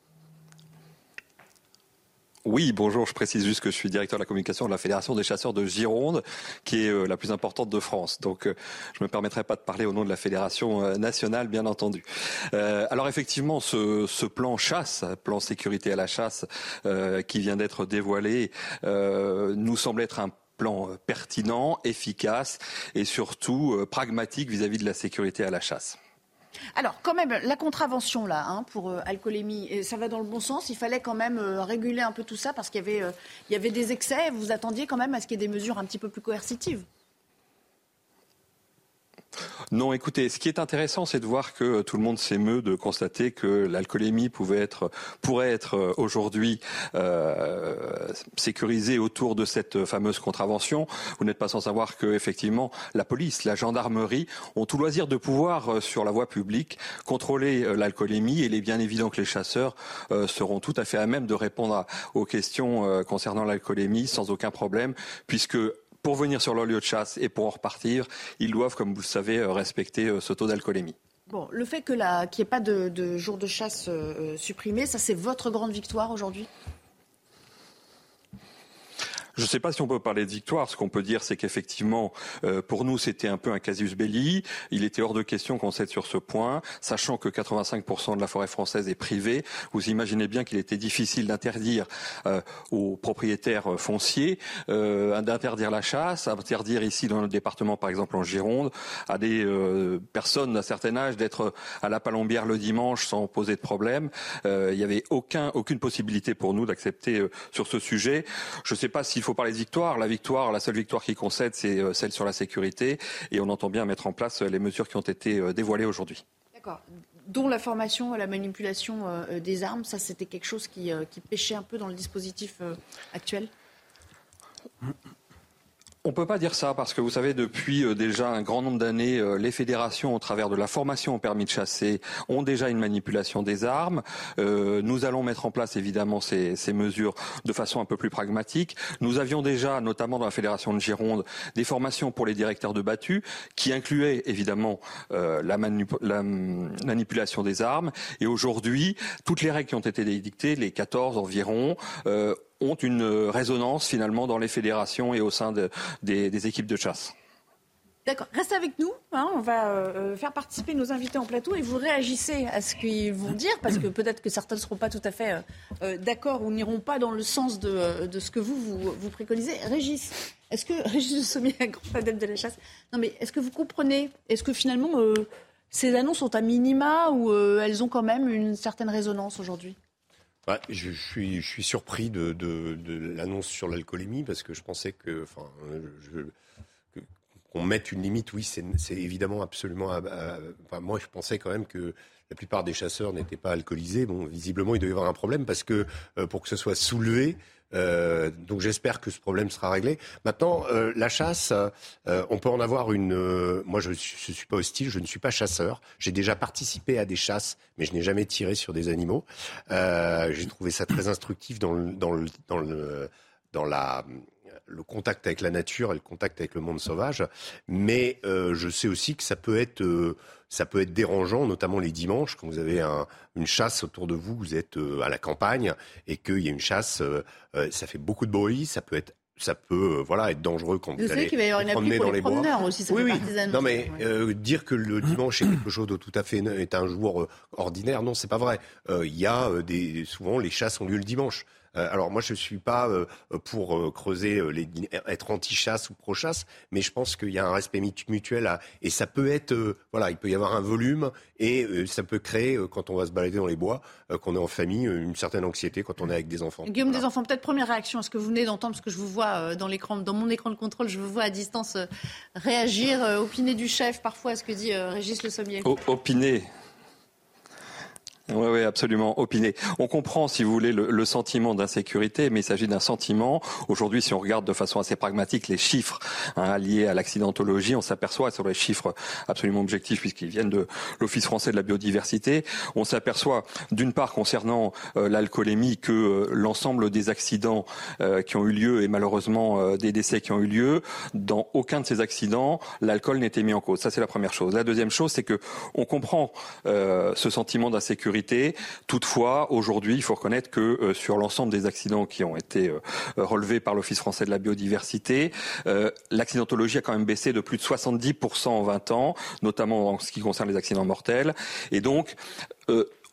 Oui, bonjour. Je précise juste que je suis directeur de la communication de la Fédération des chasseurs de Gironde, qui est euh, la plus importante de France. Donc, euh, je ne me permettrai pas de parler au nom de la Fédération euh, nationale, bien entendu. alors, effectivement, ce, plan chasse, plan sécurité à la chasse, qui vient d'être dévoilé, nous semble être un plan pertinent, efficace et surtout pragmatique vis à -vis de la sécurité à la chasse. Alors, quand même, la contravention, là, hein, pour euh, alcoolémie, ça va dans le bon sens. Il fallait quand même euh, réguler un peu tout ça parce qu'il y, euh, y avait des excès. Vous attendiez quand même à ce qu'il y ait des mesures un petit peu plus coercitives. Non, écoutez, ce qui est intéressant, c'est de voir que tout le monde s'émeut de constater que l'alcoolémie pouvait être, pourrait être euh, aujourd'hui euh, sécurisée autour de cette fameuse contravention. Vous n'êtes pas sans savoir que effectivement la police, la gendarmerie ont tout loisir de pouvoir euh, sur la voie publique contrôler l'alcoolémie et il est bien évident que les chasseurs seront tout à fait à même de répondre aux questions concernant l'alcoolémie sans aucun problème, puisque pour venir sur leur lieu de chasse et pour en repartir, ils doivent, comme vous le savez, euh, respecter euh, ce taux d'alcoolémie. Bon, le fait qu'il n'y ait pas de, jour de chasse euh, supprimé, ça c'est votre grande victoire aujourd'hui? Je ne sais pas si on peut parler de victoire. Ce qu'on peut dire, c'est qu'effectivement, euh, pour nous, c'était un peu un casus belli. Il était hors de question qu'on s'aide sur ce point, sachant que 85% de la forêt française est privée. Vous imaginez bien qu'il était difficile d'interdire euh, aux propriétaires fonciers euh, d'interdire la chasse, interdire ici dans notre département, par exemple en Gironde, à des personnes d'un certain âge d'être à la palombière le dimanche sans poser de problème. il n'y avait aucun, aucune possibilité pour nous d'accepter sur ce sujet. Je ne sais pas s'il faut faut parler de victoire. La victoire, la seule victoire qui concède, c'est euh, celle sur la sécurité. Et on entend bien mettre en place euh, les mesures qui ont été euh, dévoilées aujourd'hui. D'accord. Dont la formation, la manipulation des armes, ça c'était quelque chose qui, qui, pêchait un peu dans le dispositif actuel? On peut pas dire ça parce que vous savez, depuis euh, déjà un grand nombre d'années, euh, les fédérations, au travers de la formation au permis de chasser, ont déjà une manipulation des armes. Euh, nous allons mettre en place évidemment ces, mesures de façon un peu plus pragmatique. Nous avions déjà, notamment dans la fédération de Gironde, des formations pour les directeurs de battus qui incluaient évidemment la, la, manipulation des armes. Et aujourd'hui, toutes les règles qui ont été dictées, les 14 environ, ont une résonance finalement dans les fédérations et au sein des, équipes de chasse. D'accord. Restez avec nous. Hein, on va euh, faire participer nos invités en plateau et vous réagissez à ce qu'ils vont dire parce que peut-être que certains ne seront pas tout à fait euh, euh, d'accord ou n'iront pas dans le sens de, ce que vous, vous, préconisez. Régis, est-ce que Régis Sommier, un grand adepte de la chasse, non mais est-ce que vous comprenez? Est-ce que finalement ces annonces sont à minima ou elles ont quand même une certaine résonance aujourd'hui? Je, suis, surpris de, l'annonce sur l'alcoolémie parce que je pensais que, enfin, qu'on mette une limite, oui, c'est évidemment absolument. enfin, moi, je pensais quand même que la plupart des chasseurs n'étaient pas alcoolisés. Bon, visiblement, il doit y avoir un problème parce que euh, pour que ce soit soulevé, euh, donc j'espère que ce problème sera réglé. Maintenant, euh, la chasse, on peut en avoir une. moi, je ne suis pas hostile, je ne suis pas chasseur. J'ai déjà participé à des chasses, mais je n'ai jamais tiré sur des animaux. J'ai trouvé ça très instructif dans le, dans le, dans le, dans la le contact avec la nature et le contact avec le monde sauvage. Mais euh, je sais aussi que ça peut être euh, ça peut être dérangeant, notamment les dimanches, quand vous avez une chasse autour de vous, vous êtes euh, à la campagne et qu'il y a une chasse, ça fait beaucoup de bruit, ça peut être ça peut voilà être dangereux quand vous, vous allez qu'il va y avoir une promener pour dans les, bois. Aussi, ça oui, oui. Non mais dire que le dimanche est quelque chose de tout à fait est un jour ordinaire, non, c'est pas vrai. Il y a des souvent les chasses ont lieu le dimanche. Euh, alors moi, je ne suis pas euh, pour euh, creuser, les, être anti-chasse ou pro-chasse, mais je pense qu'il y a un respect mutuel et ça peut être, voilà, il peut y avoir un volume et ça peut créer, quand on va se balader dans les bois, qu'on est en famille, une certaine anxiété quand on est avec des enfants. Guillaume des enfants, peut-être première réaction à ce que vous venez d'entendre, parce que je vous vois dans l'écran, dans mon écran de contrôle, je vous vois à distance réagir, opiner du chef parfois à ce que dit Régis Le Sommier. opiner, oui, oui, absolument. Opiner. On comprend, si vous voulez, le, sentiment d'insécurité, mais il s'agit d'un sentiment. Aujourd'hui, si on regarde de façon assez pragmatique les chiffres hein, liés à l'accidentologie, on s'aperçoit sur les chiffres absolument objectifs, puisqu'ils viennent de l'Office français de la biodiversité, on s'aperçoit d'une part concernant euh, l'alcoolémie que euh, l'ensemble des accidents euh, qui ont eu lieu et malheureusement des décès qui ont eu lieu, dans aucun de ces accidents, l'alcool n'était mis en cause. Ça, c'est la première chose. La deuxième chose, c'est que on comprend ce sentiment d'insécurité Toutefois, aujourd'hui, il faut reconnaître que euh, sur l'ensemble des accidents qui ont été euh, relevés par l'Office français de la biodiversité, euh, l'accidentologie a quand même baissé de plus de 70% en 20 ans, notamment en ce qui concerne les accidents mortels. Et donc,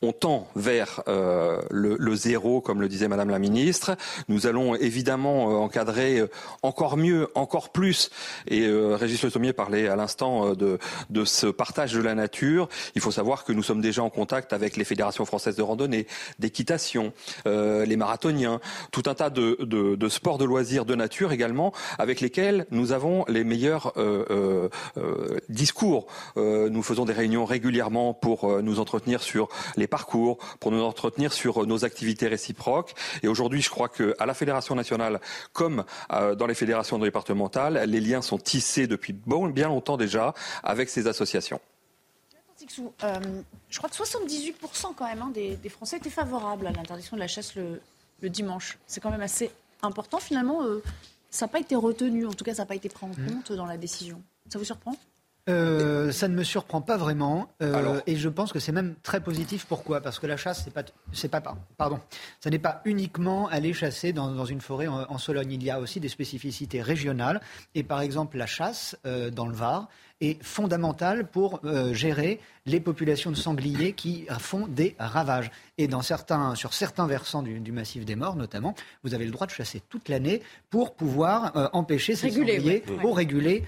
on tend vers euh, le, zéro, comme le disait Madame la Ministre. Nous allons évidemment euh, encadrer euh, encore mieux, encore plus. Et Régis Le Sommier parlait à l'instant de, ce partage de la nature. Il faut savoir que nous sommes déjà en contact avec les fédérations françaises de randonnée, d'équitation, les marathoniens, tout un tas de, de, de, sports de loisirs de nature également, avec lesquels nous avons les meilleurs discours. nous faisons des réunions régulièrement pour nous entretenir sur les parcours, pour nous entretenir sur euh, nos activités réciproques. Et aujourd'hui, je crois qu'à la Fédération nationale, comme euh, dans les fédérations départementales, les liens sont tissés depuis bien longtemps déjà avec ces associations. Euh, je crois que 78% quand même hein, des, Français étaient favorables à l'interdiction de la chasse le, dimanche. C'est quand même assez important. Finalement, ça n'a pas été retenu, en tout cas, ça n'a pas été pris en mmh. compte dans la décision. Ça vous surprend? Euh, ça ne me surprend pas vraiment, euh, et je pense que c'est même très positif. Pourquoi? Parce que la chasse, c'est pas, c'est pas, pardon, ça n'est pas uniquement aller chasser dans, une forêt en, Sologne. Il y a aussi des spécificités régionales, et par exemple la chasse euh, dans le Var est fondamentale pour gérer les populations de sangliers qui font des ravages. Et dans certains, sur certains versants du, massif des morts, notamment, vous avez le droit de chasser toute l'année pour pouvoir empêcher ces sangliers, pour réguler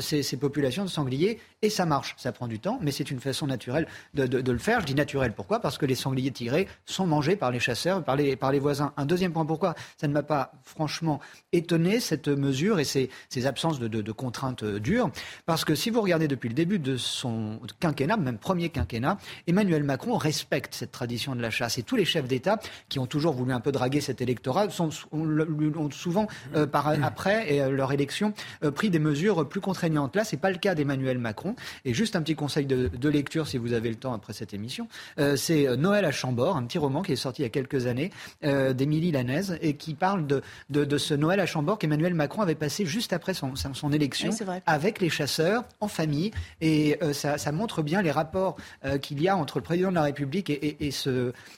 ces, ces populations de sangliers et ça marche. Ça prend du temps, mais c'est une façon naturelle de, le faire. Je dis naturel, pourquoi? Parce que les sangliers tigrés sont mangés par les chasseurs, par les, par les voisins. Un deuxième point, pourquoi? Ça ne m'a pas franchement étonné, cette mesure et ces, ces absences de, de, contraintes dures. Parce que si vous regardez depuis le début de son quinquennat, même premier quinquennat, Emmanuel Macron respecte cette tradition de la chasse. Et tous les chefs d'État qui ont toujours voulu un peu draguer cet électorat sont, ont souvent, euh, par, après et, euh, leur élection, euh, pris des mesures plus contraignantes. Là, c'est pas le cas d'Emmanuel Macron. Et juste un petit conseil de, lecture, si vous avez le temps après cette émission, euh, c'est Noël à Chambord, un petit roman qui est sorti il y a quelques années d'Émilie Lanaise et qui parle de, de, ce Noël à Chambord qu'Emmanuel Macron avait passé juste après son, son élection avec les chasseurs en famille. Et ça, montre bien les rapports qu'il y a entre le président de la République et, ce,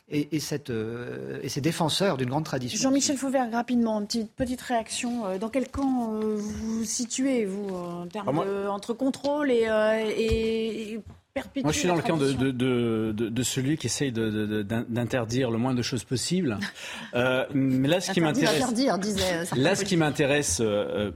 et, cette, et ces défenseurs d'une grande tradition. Jean-Michel Fauvert, rapidement, une petite, petite réaction. Dans quel camp vous vous situez, vous, en termes ah, entre contrôle et, et moi, je suis dans le camp de, de, de, celui qui essaye d'interdire le moins de choses possible. Euh, mais là, ce qui m'intéresse, là, ce qui m'intéresse euh,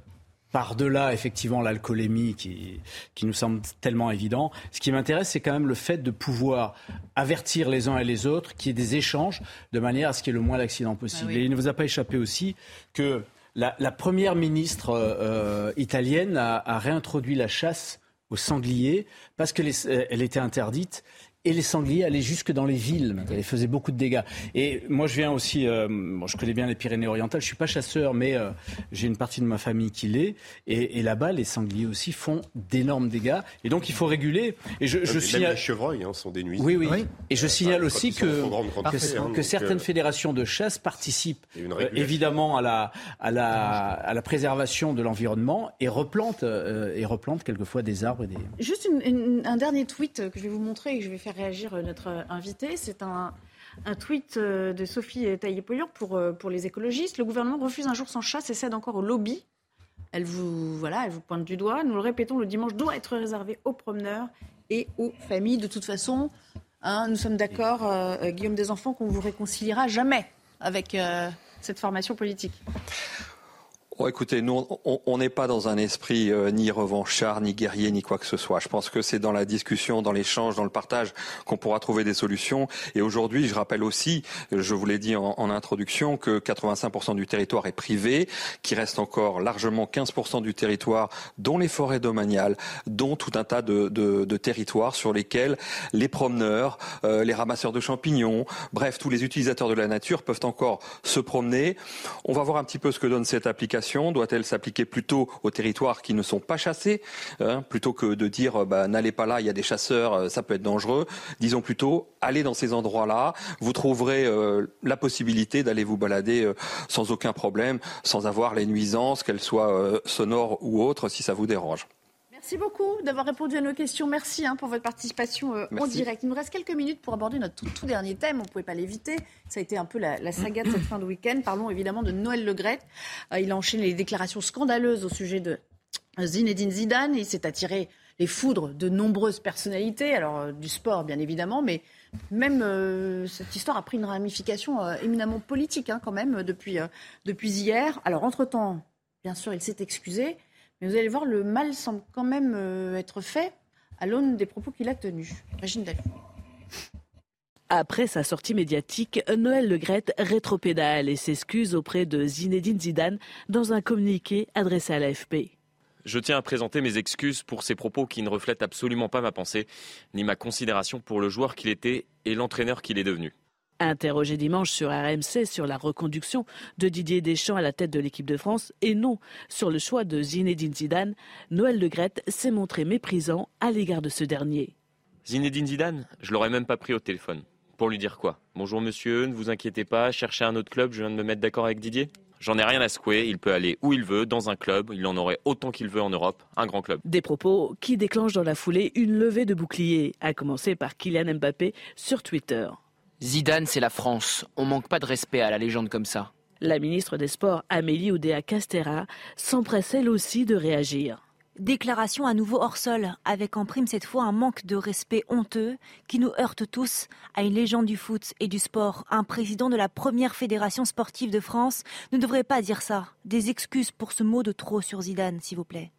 par-delà effectivement l'alcoolémie qui, qui nous semble tellement évident, ce qui m'intéresse, c'est quand même le fait de pouvoir avertir les uns et les autres, qu'il y ait des échanges de manière à ce qu'il y ait le moins d'accidents possible. Ah et il ne vous a pas échappé aussi que la, première ministre euh, italienne a, a réintroduit la chasse aux sangliers parce qu'elle euh, était interdite et les sangliers allaient jusque dans les villes. Ils faisaient beaucoup de dégâts. Et moi, je viens aussi, euh, je connais bien les Pyrénées-Orientales. Je suis pas chasseur, mais euh, j'ai une partie de ma famille qui l'est. Et, là-bas, les sangliers aussi font d'énormes dégâts. Et donc, il faut réguler. Et je, je signale... les chevreuils hein, sont des nuisibles. Oui, oui. Et je signale aussi que, que, certaines fédérations de chasse participent évidemment à la, à, la, à la préservation de l'environnement et replantent, et replantent quelquefois des arbres. Et des... Juste un dernier tweet que je vais vous montrer et que je vais faire réagir euh, notre euh, invité. C'est un, tweet euh, de Sophie Taillé-Pollion pour, pour les écologistes. Le gouvernement refuse un jour sans chasse et cède encore au lobby. Elle vous, voilà, elle vous pointe du doigt. Nous le répétons, le dimanche doit être réservé aux promeneurs et aux familles. De toute façon, hein, nous sommes d'accord, Guillaume des Enfants, qu'on vous réconciliera jamais avec cette formation politique écoutez, nous, on n'est pas dans un esprit euh, ni revanchard, ni guerrier, ni quoi que ce soit. Je pense que c'est dans la discussion, dans l'échange, dans le partage qu'on pourra trouver des solutions. Et aujourd'hui, je rappelle aussi, je vous l'ai dit en, introduction, que 85% du territoire est privé, qu'il reste encore largement 15% du territoire, dont les forêts domaniales, dont tout un tas de, territoires sur lesquels les promeneurs, euh, les ramasseurs de champignons, bref, tous les utilisateurs de la nature peuvent encore se promener. On va voir un petit peu ce que donne cette application doit-elle s'appliquer plutôt aux territoires qui ne sont pas chassés, hein, plutôt que de dire bah, n'allez pas là, il y a des chasseurs, euh, ça peut être dangereux. Disons plutôt allez dans ces endroits-là, vous trouverez euh, la possibilité d'aller vous balader euh, sans aucun problème, sans avoir les nuisances, qu'elles soient sonores ou autres, si ça vous dérange. Merci beaucoup d'avoir répondu à nos questions. Merci hein, pour votre participation euh, en direct. Il nous reste quelques minutes pour aborder notre tout, dernier thème. On ne pouvait pas l'éviter. Ça a été un peu la, saga de cette fin de week-end. Parlons évidemment de Noël Legrette. Euh, il a enchaîné les déclarations scandaleuses au sujet de Zinedine Zidane. Il s'est attiré les foudres de nombreuses personnalités, alors euh, du sport bien évidemment, mais même cette histoire a pris une ramification éminemment politique hein, quand même depuis, depuis hier. Alors entre-temps, bien sûr, il s'est excusé. Mais vous allez voir, le mal semble quand même euh, être fait à l'aune des propos qu'il a tenus. Régine Après sa sortie médiatique, Noël Legrette rétropédale et s'excuse auprès de Zinedine Zidane dans un communiqué adressé à l'AFP. Je tiens à présenter mes excuses pour ces propos qui ne reflètent absolument pas ma pensée, ni ma considération pour le joueur qu'il était et l'entraîneur qu'il est devenu. Interrogé dimanche sur RMC sur la reconduction de Didier Deschamps à la tête de l'équipe de France et non sur le choix de Zinedine Zidane, Noël Le s'est montré méprisant à l'égard de ce dernier. Zinedine Zidane, je l'aurais même pas pris au téléphone. Pour lui dire quoi? Bonjour monsieur, ne vous inquiétez pas, cherchez un autre club, je viens de me mettre d'accord avec Didier? J'en ai rien à secouer, il peut aller où il veut, dans un club, il en aurait autant qu'il veut en Europe, un grand club. Des propos qui déclenchent dans la foulée une levée de boucliers, à commencer par Kylian Mbappé sur Twitter. Zidane, c'est la France. On manque pas de respect à la légende comme ça. La ministre des Sports, Amélie Oudéa Castera, s'empresse elle aussi de réagir. Déclaration à nouveau hors sol, avec en prime cette fois un manque de respect honteux qui nous heurte tous à une légende du foot et du sport. Un président de la première fédération sportive de France ne devrait pas dire ça. Des excuses pour ce mot de trop sur Zidane, s'il vous plaît.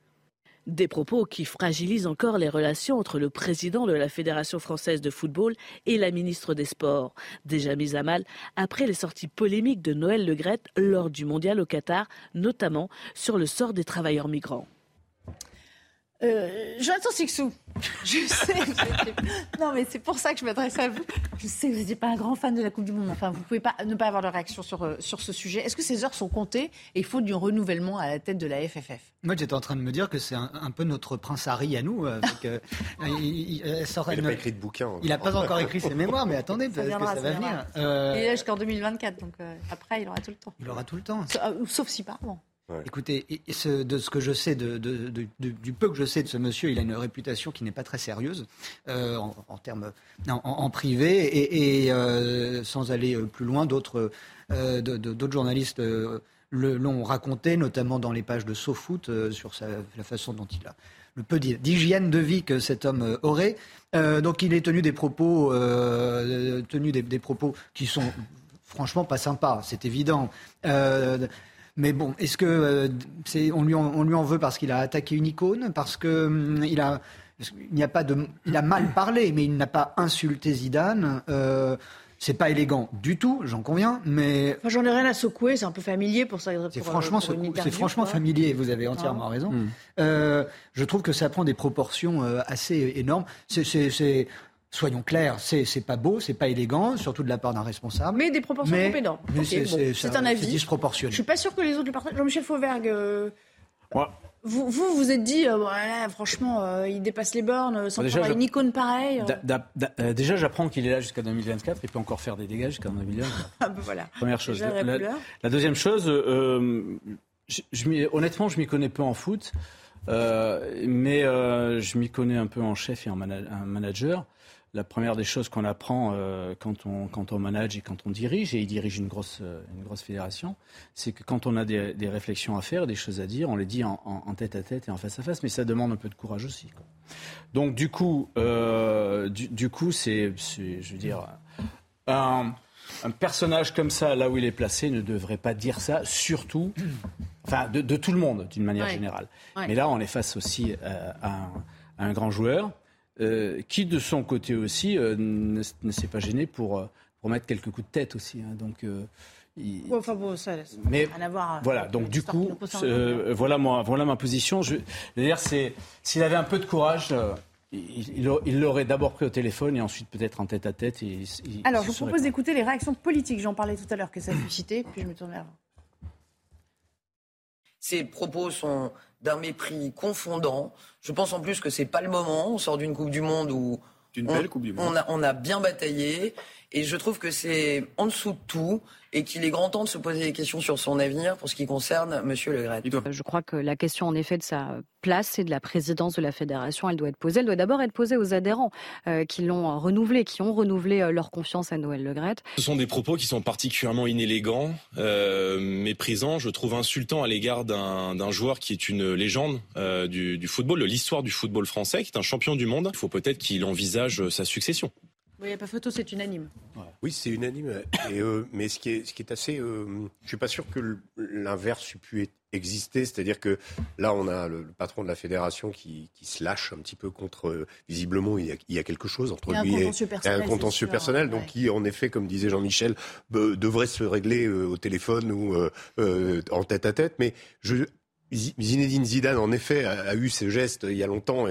Des propos qui fragilisent encore les relations entre le président de la Fédération française de football et la ministre des Sports, déjà mise à mal après les sorties polémiques de Noël Legrette lors du mondial au Qatar, notamment sur le sort des travailleurs migrants. Euh, Jonathan Sixou, je sais. non, mais c'est pour ça que je m'adresse à vous. Je sais que vous n'étiez pas un grand fan de la Coupe du Monde. Enfin, vous ne pouvez pas ne pas avoir de réaction sur, euh, sur ce sujet. Est-ce que ces heures sont comptées et il faut du renouvellement à la tête de la FFF Moi, j'étais en train de me dire que c'est un, peu notre prince Harry à nous. Euh, euh, il n'a pas écrit de bouquin. Il n'a pas encore écrit ses mémoires, mais attendez, ça, que ça, va venir. Il est jusqu'en 2024, donc après, il aura tout le temps. Il aura tout le temps. Sauf si, pardon. Écoutez, de ce que je sais, du peu que je sais de ce monsieur, il a une réputation qui n'est pas très sérieuse euh, en, termes en, privé et, euh, sans aller plus loin, d'autres journalistes l'ont raconté, notamment dans les pages de SoFoot sur la façon dont il a le peu d'hygiène de vie que cet homme aurait. donc il est tenu des propos, tenu des, propos qui sont franchement pas sympas, c'est évident. Mais bon, est-ce que euh, c'est on lui en, on lui en veut parce qu'il a attaqué une icône, parce que hum, il a il n'y a pas de il a mal parlé, mais il n'a pas insulté Zidane. Euh, c'est pas élégant du tout, j'en conviens, mais. j'en ai rien à secouer, c'est un peu familier pour ça. C'est franchement, c'est franchement familier, vous avez entièrement raison. Hum. Euh, je trouve que ça prend des proportions euh, assez énormes. C'est soyons clairs, c'est c'est pas beau, c'est pas élégant, surtout de la part d'un responsable. Mais des proportions trop énormes. c'est un avis. disproportionné. Je suis pas sûr que les autres le partagent. Jean-Michel Fauvergue. Euh, vous, vous vous êtes dit, euh, franchement, euh, il dépasse les bornes sans déjà, une icône pareille. déjà, j'apprends qu'il est là jusqu'à 2024. Il peut encore faire des dégâts jusqu'à 2024. ah ben voilà. Première chose. La, deuxième chose, je, honnêtement, je m'y connais peu en foot, mais je m'y connais un peu en chef et en manager la première des choses qu'on apprend euh, quand, on, quand on manage et quand on dirige, et il dirige une grosse, euh, une grosse fédération, c'est que quand on a des, réflexions à faire, des choses à dire, on les dit en, tête à tête et en face à face, mais ça demande un peu de courage aussi. Donc du coup, euh, du, coup, c'est, je veux dire, un, personnage comme ça, là où il est placé, ne devrait pas dire ça, surtout, enfin, de, tout le monde, d'une manière générale. Mais là, on est face aussi à un grand joueur euh, qui de son côté aussi euh, ne, s'est pas gêné pour, euh, pour mettre quelques coups de tête aussi. Hein. donc, enfin bon, ça, mais voilà, donc du coup, voilà, moi, voilà ma position. Je, veux dire, c'est s'il avait un peu de courage. il l'aurait d'abord pris au téléphone et ensuite peut-être en tête à tête. Et, Alors, je vous propose d'écouter les réactions politiques. J'en parlais tout à l'heure que ça a suscité, puis je me tourne vers vous. Ces propos sont d'un mépris confondant. Je pense en plus que c'est pas le moment. On sort d'une Coupe du Monde où on, a, on a bien bataillé. Et je trouve que c'est en dessous de tout et qu'il est grand temps de se poser des questions sur son avenir pour ce qui concerne M. Le Gret. Je crois que la question, en effet, de sa place et de la présidence de la fédération, elle doit être posée. Elle doit d'abord être posée aux adhérents euh, qui l'ont renouvelé, qui ont renouvelé euh, leur confiance à Noël Le Gret. Ce sont des propos qui sont particulièrement inélégants, euh, méprisants, je trouve insultants à l'égard d'un joueur qui est une légende euh, du, du football, de l'histoire du football français, qui est un champion du monde. Il faut peut-être qu'il envisage sa succession. Oui, il n'y a pas photo, c'est unanime. Oui, c'est unanime. Et, euh, mais ce qui est, ce qui est assez. Euh, je ne suis pas sûr que l'inverse pu exister. C'est-à-dire que là, on a le, patron de la fédération qui, qui, se lâche un petit peu contre. Euh, visiblement, il y, a, il y, a, quelque chose entre lui et, un contentieux personnel. donc, qui, en effet, comme disait Jean-Michel, devrait se régler au téléphone ou en tête à tête. Mais je, Zinedine Zidane, en effet, a, eu ce geste il y a longtemps,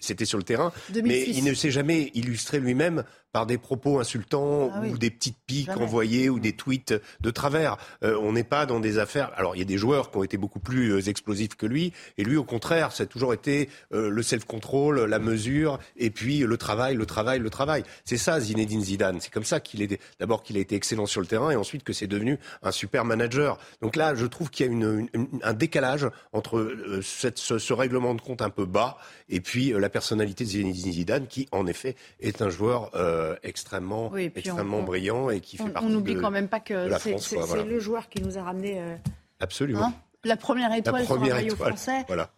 c'était sur le terrain, mais il ne s'est jamais illustré lui-même par des propos insultants ah ou des petites piques envoyées ou des tweets de travers. Euh, on n'est pas dans des affaires. Alors il y a des joueurs qui ont été beaucoup plus euh, explosifs que lui, et lui au contraire, ça a toujours été euh, le self-control, la mesure, et puis le travail, le travail, le travail. C'est ça Zinedine Zidane. C'est comme ça qu'il est d'abord qu'il a été excellent sur le terrain, et ensuite que c'est devenu un super manager. Donc là, je trouve qu'il y a une, un décalage entre cette, ce, règlement de compte un peu bas et puis la personnalité de Zinedine Zidane, qui en effet est un joueur euh, extrêmement, extrêmement brillant et qui fait partie On n'oublie quand même pas que c'est le joueur qui nous a ramené. Euh, Absolument. Hein, la première étoile la première sur un français. Voilà.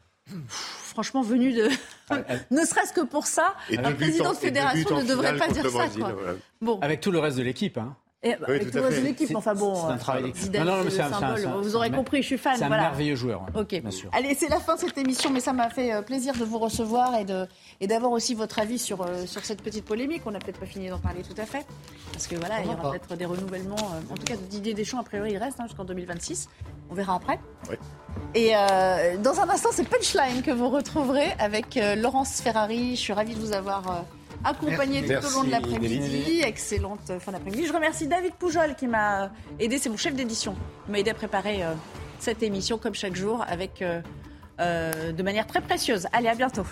franchement, venu de. ne serait-ce que pour ça, un président de fédération ne devrait pas dire ça. Bon. Avec tout le reste de l'équipe. Hein. Et bah, avec tout l'équipe, enfin bon. C'est un travail d'équipe. Non, non, mais c'est un, symbole. Vous aurez compris, je suis fan. C'est un merveilleux joueur. Hein, ok. Bien sûr. Allez, c'est la fin de cette émission, mais ça m'a fait euh, plaisir de vous recevoir et de et d'avoir aussi votre avis sur euh, sur cette petite polémique. On n'a peut-être pas fini d'en parler tout à fait, parce que voilà, il y aura peut-être des renouvellements. Euh, en tout cas, Didier Deschamps, a priori, il reste hein, jusqu'en 2026. On verra après. Oui. Et dans un instant, c'est Punchline que vous retrouverez avec Laurence Ferrari. Je suis ravie de vous avoir accompagné tout au long de l'après-midi. Excellente fin d'après-midi. Je remercie David Poujol qui m'a aidé, c'est mon chef d'édition, il m'a aidé à préparer euh, cette émission comme chaque jour avec, euh, euh, de manière très précieuse. Allez, à bientôt.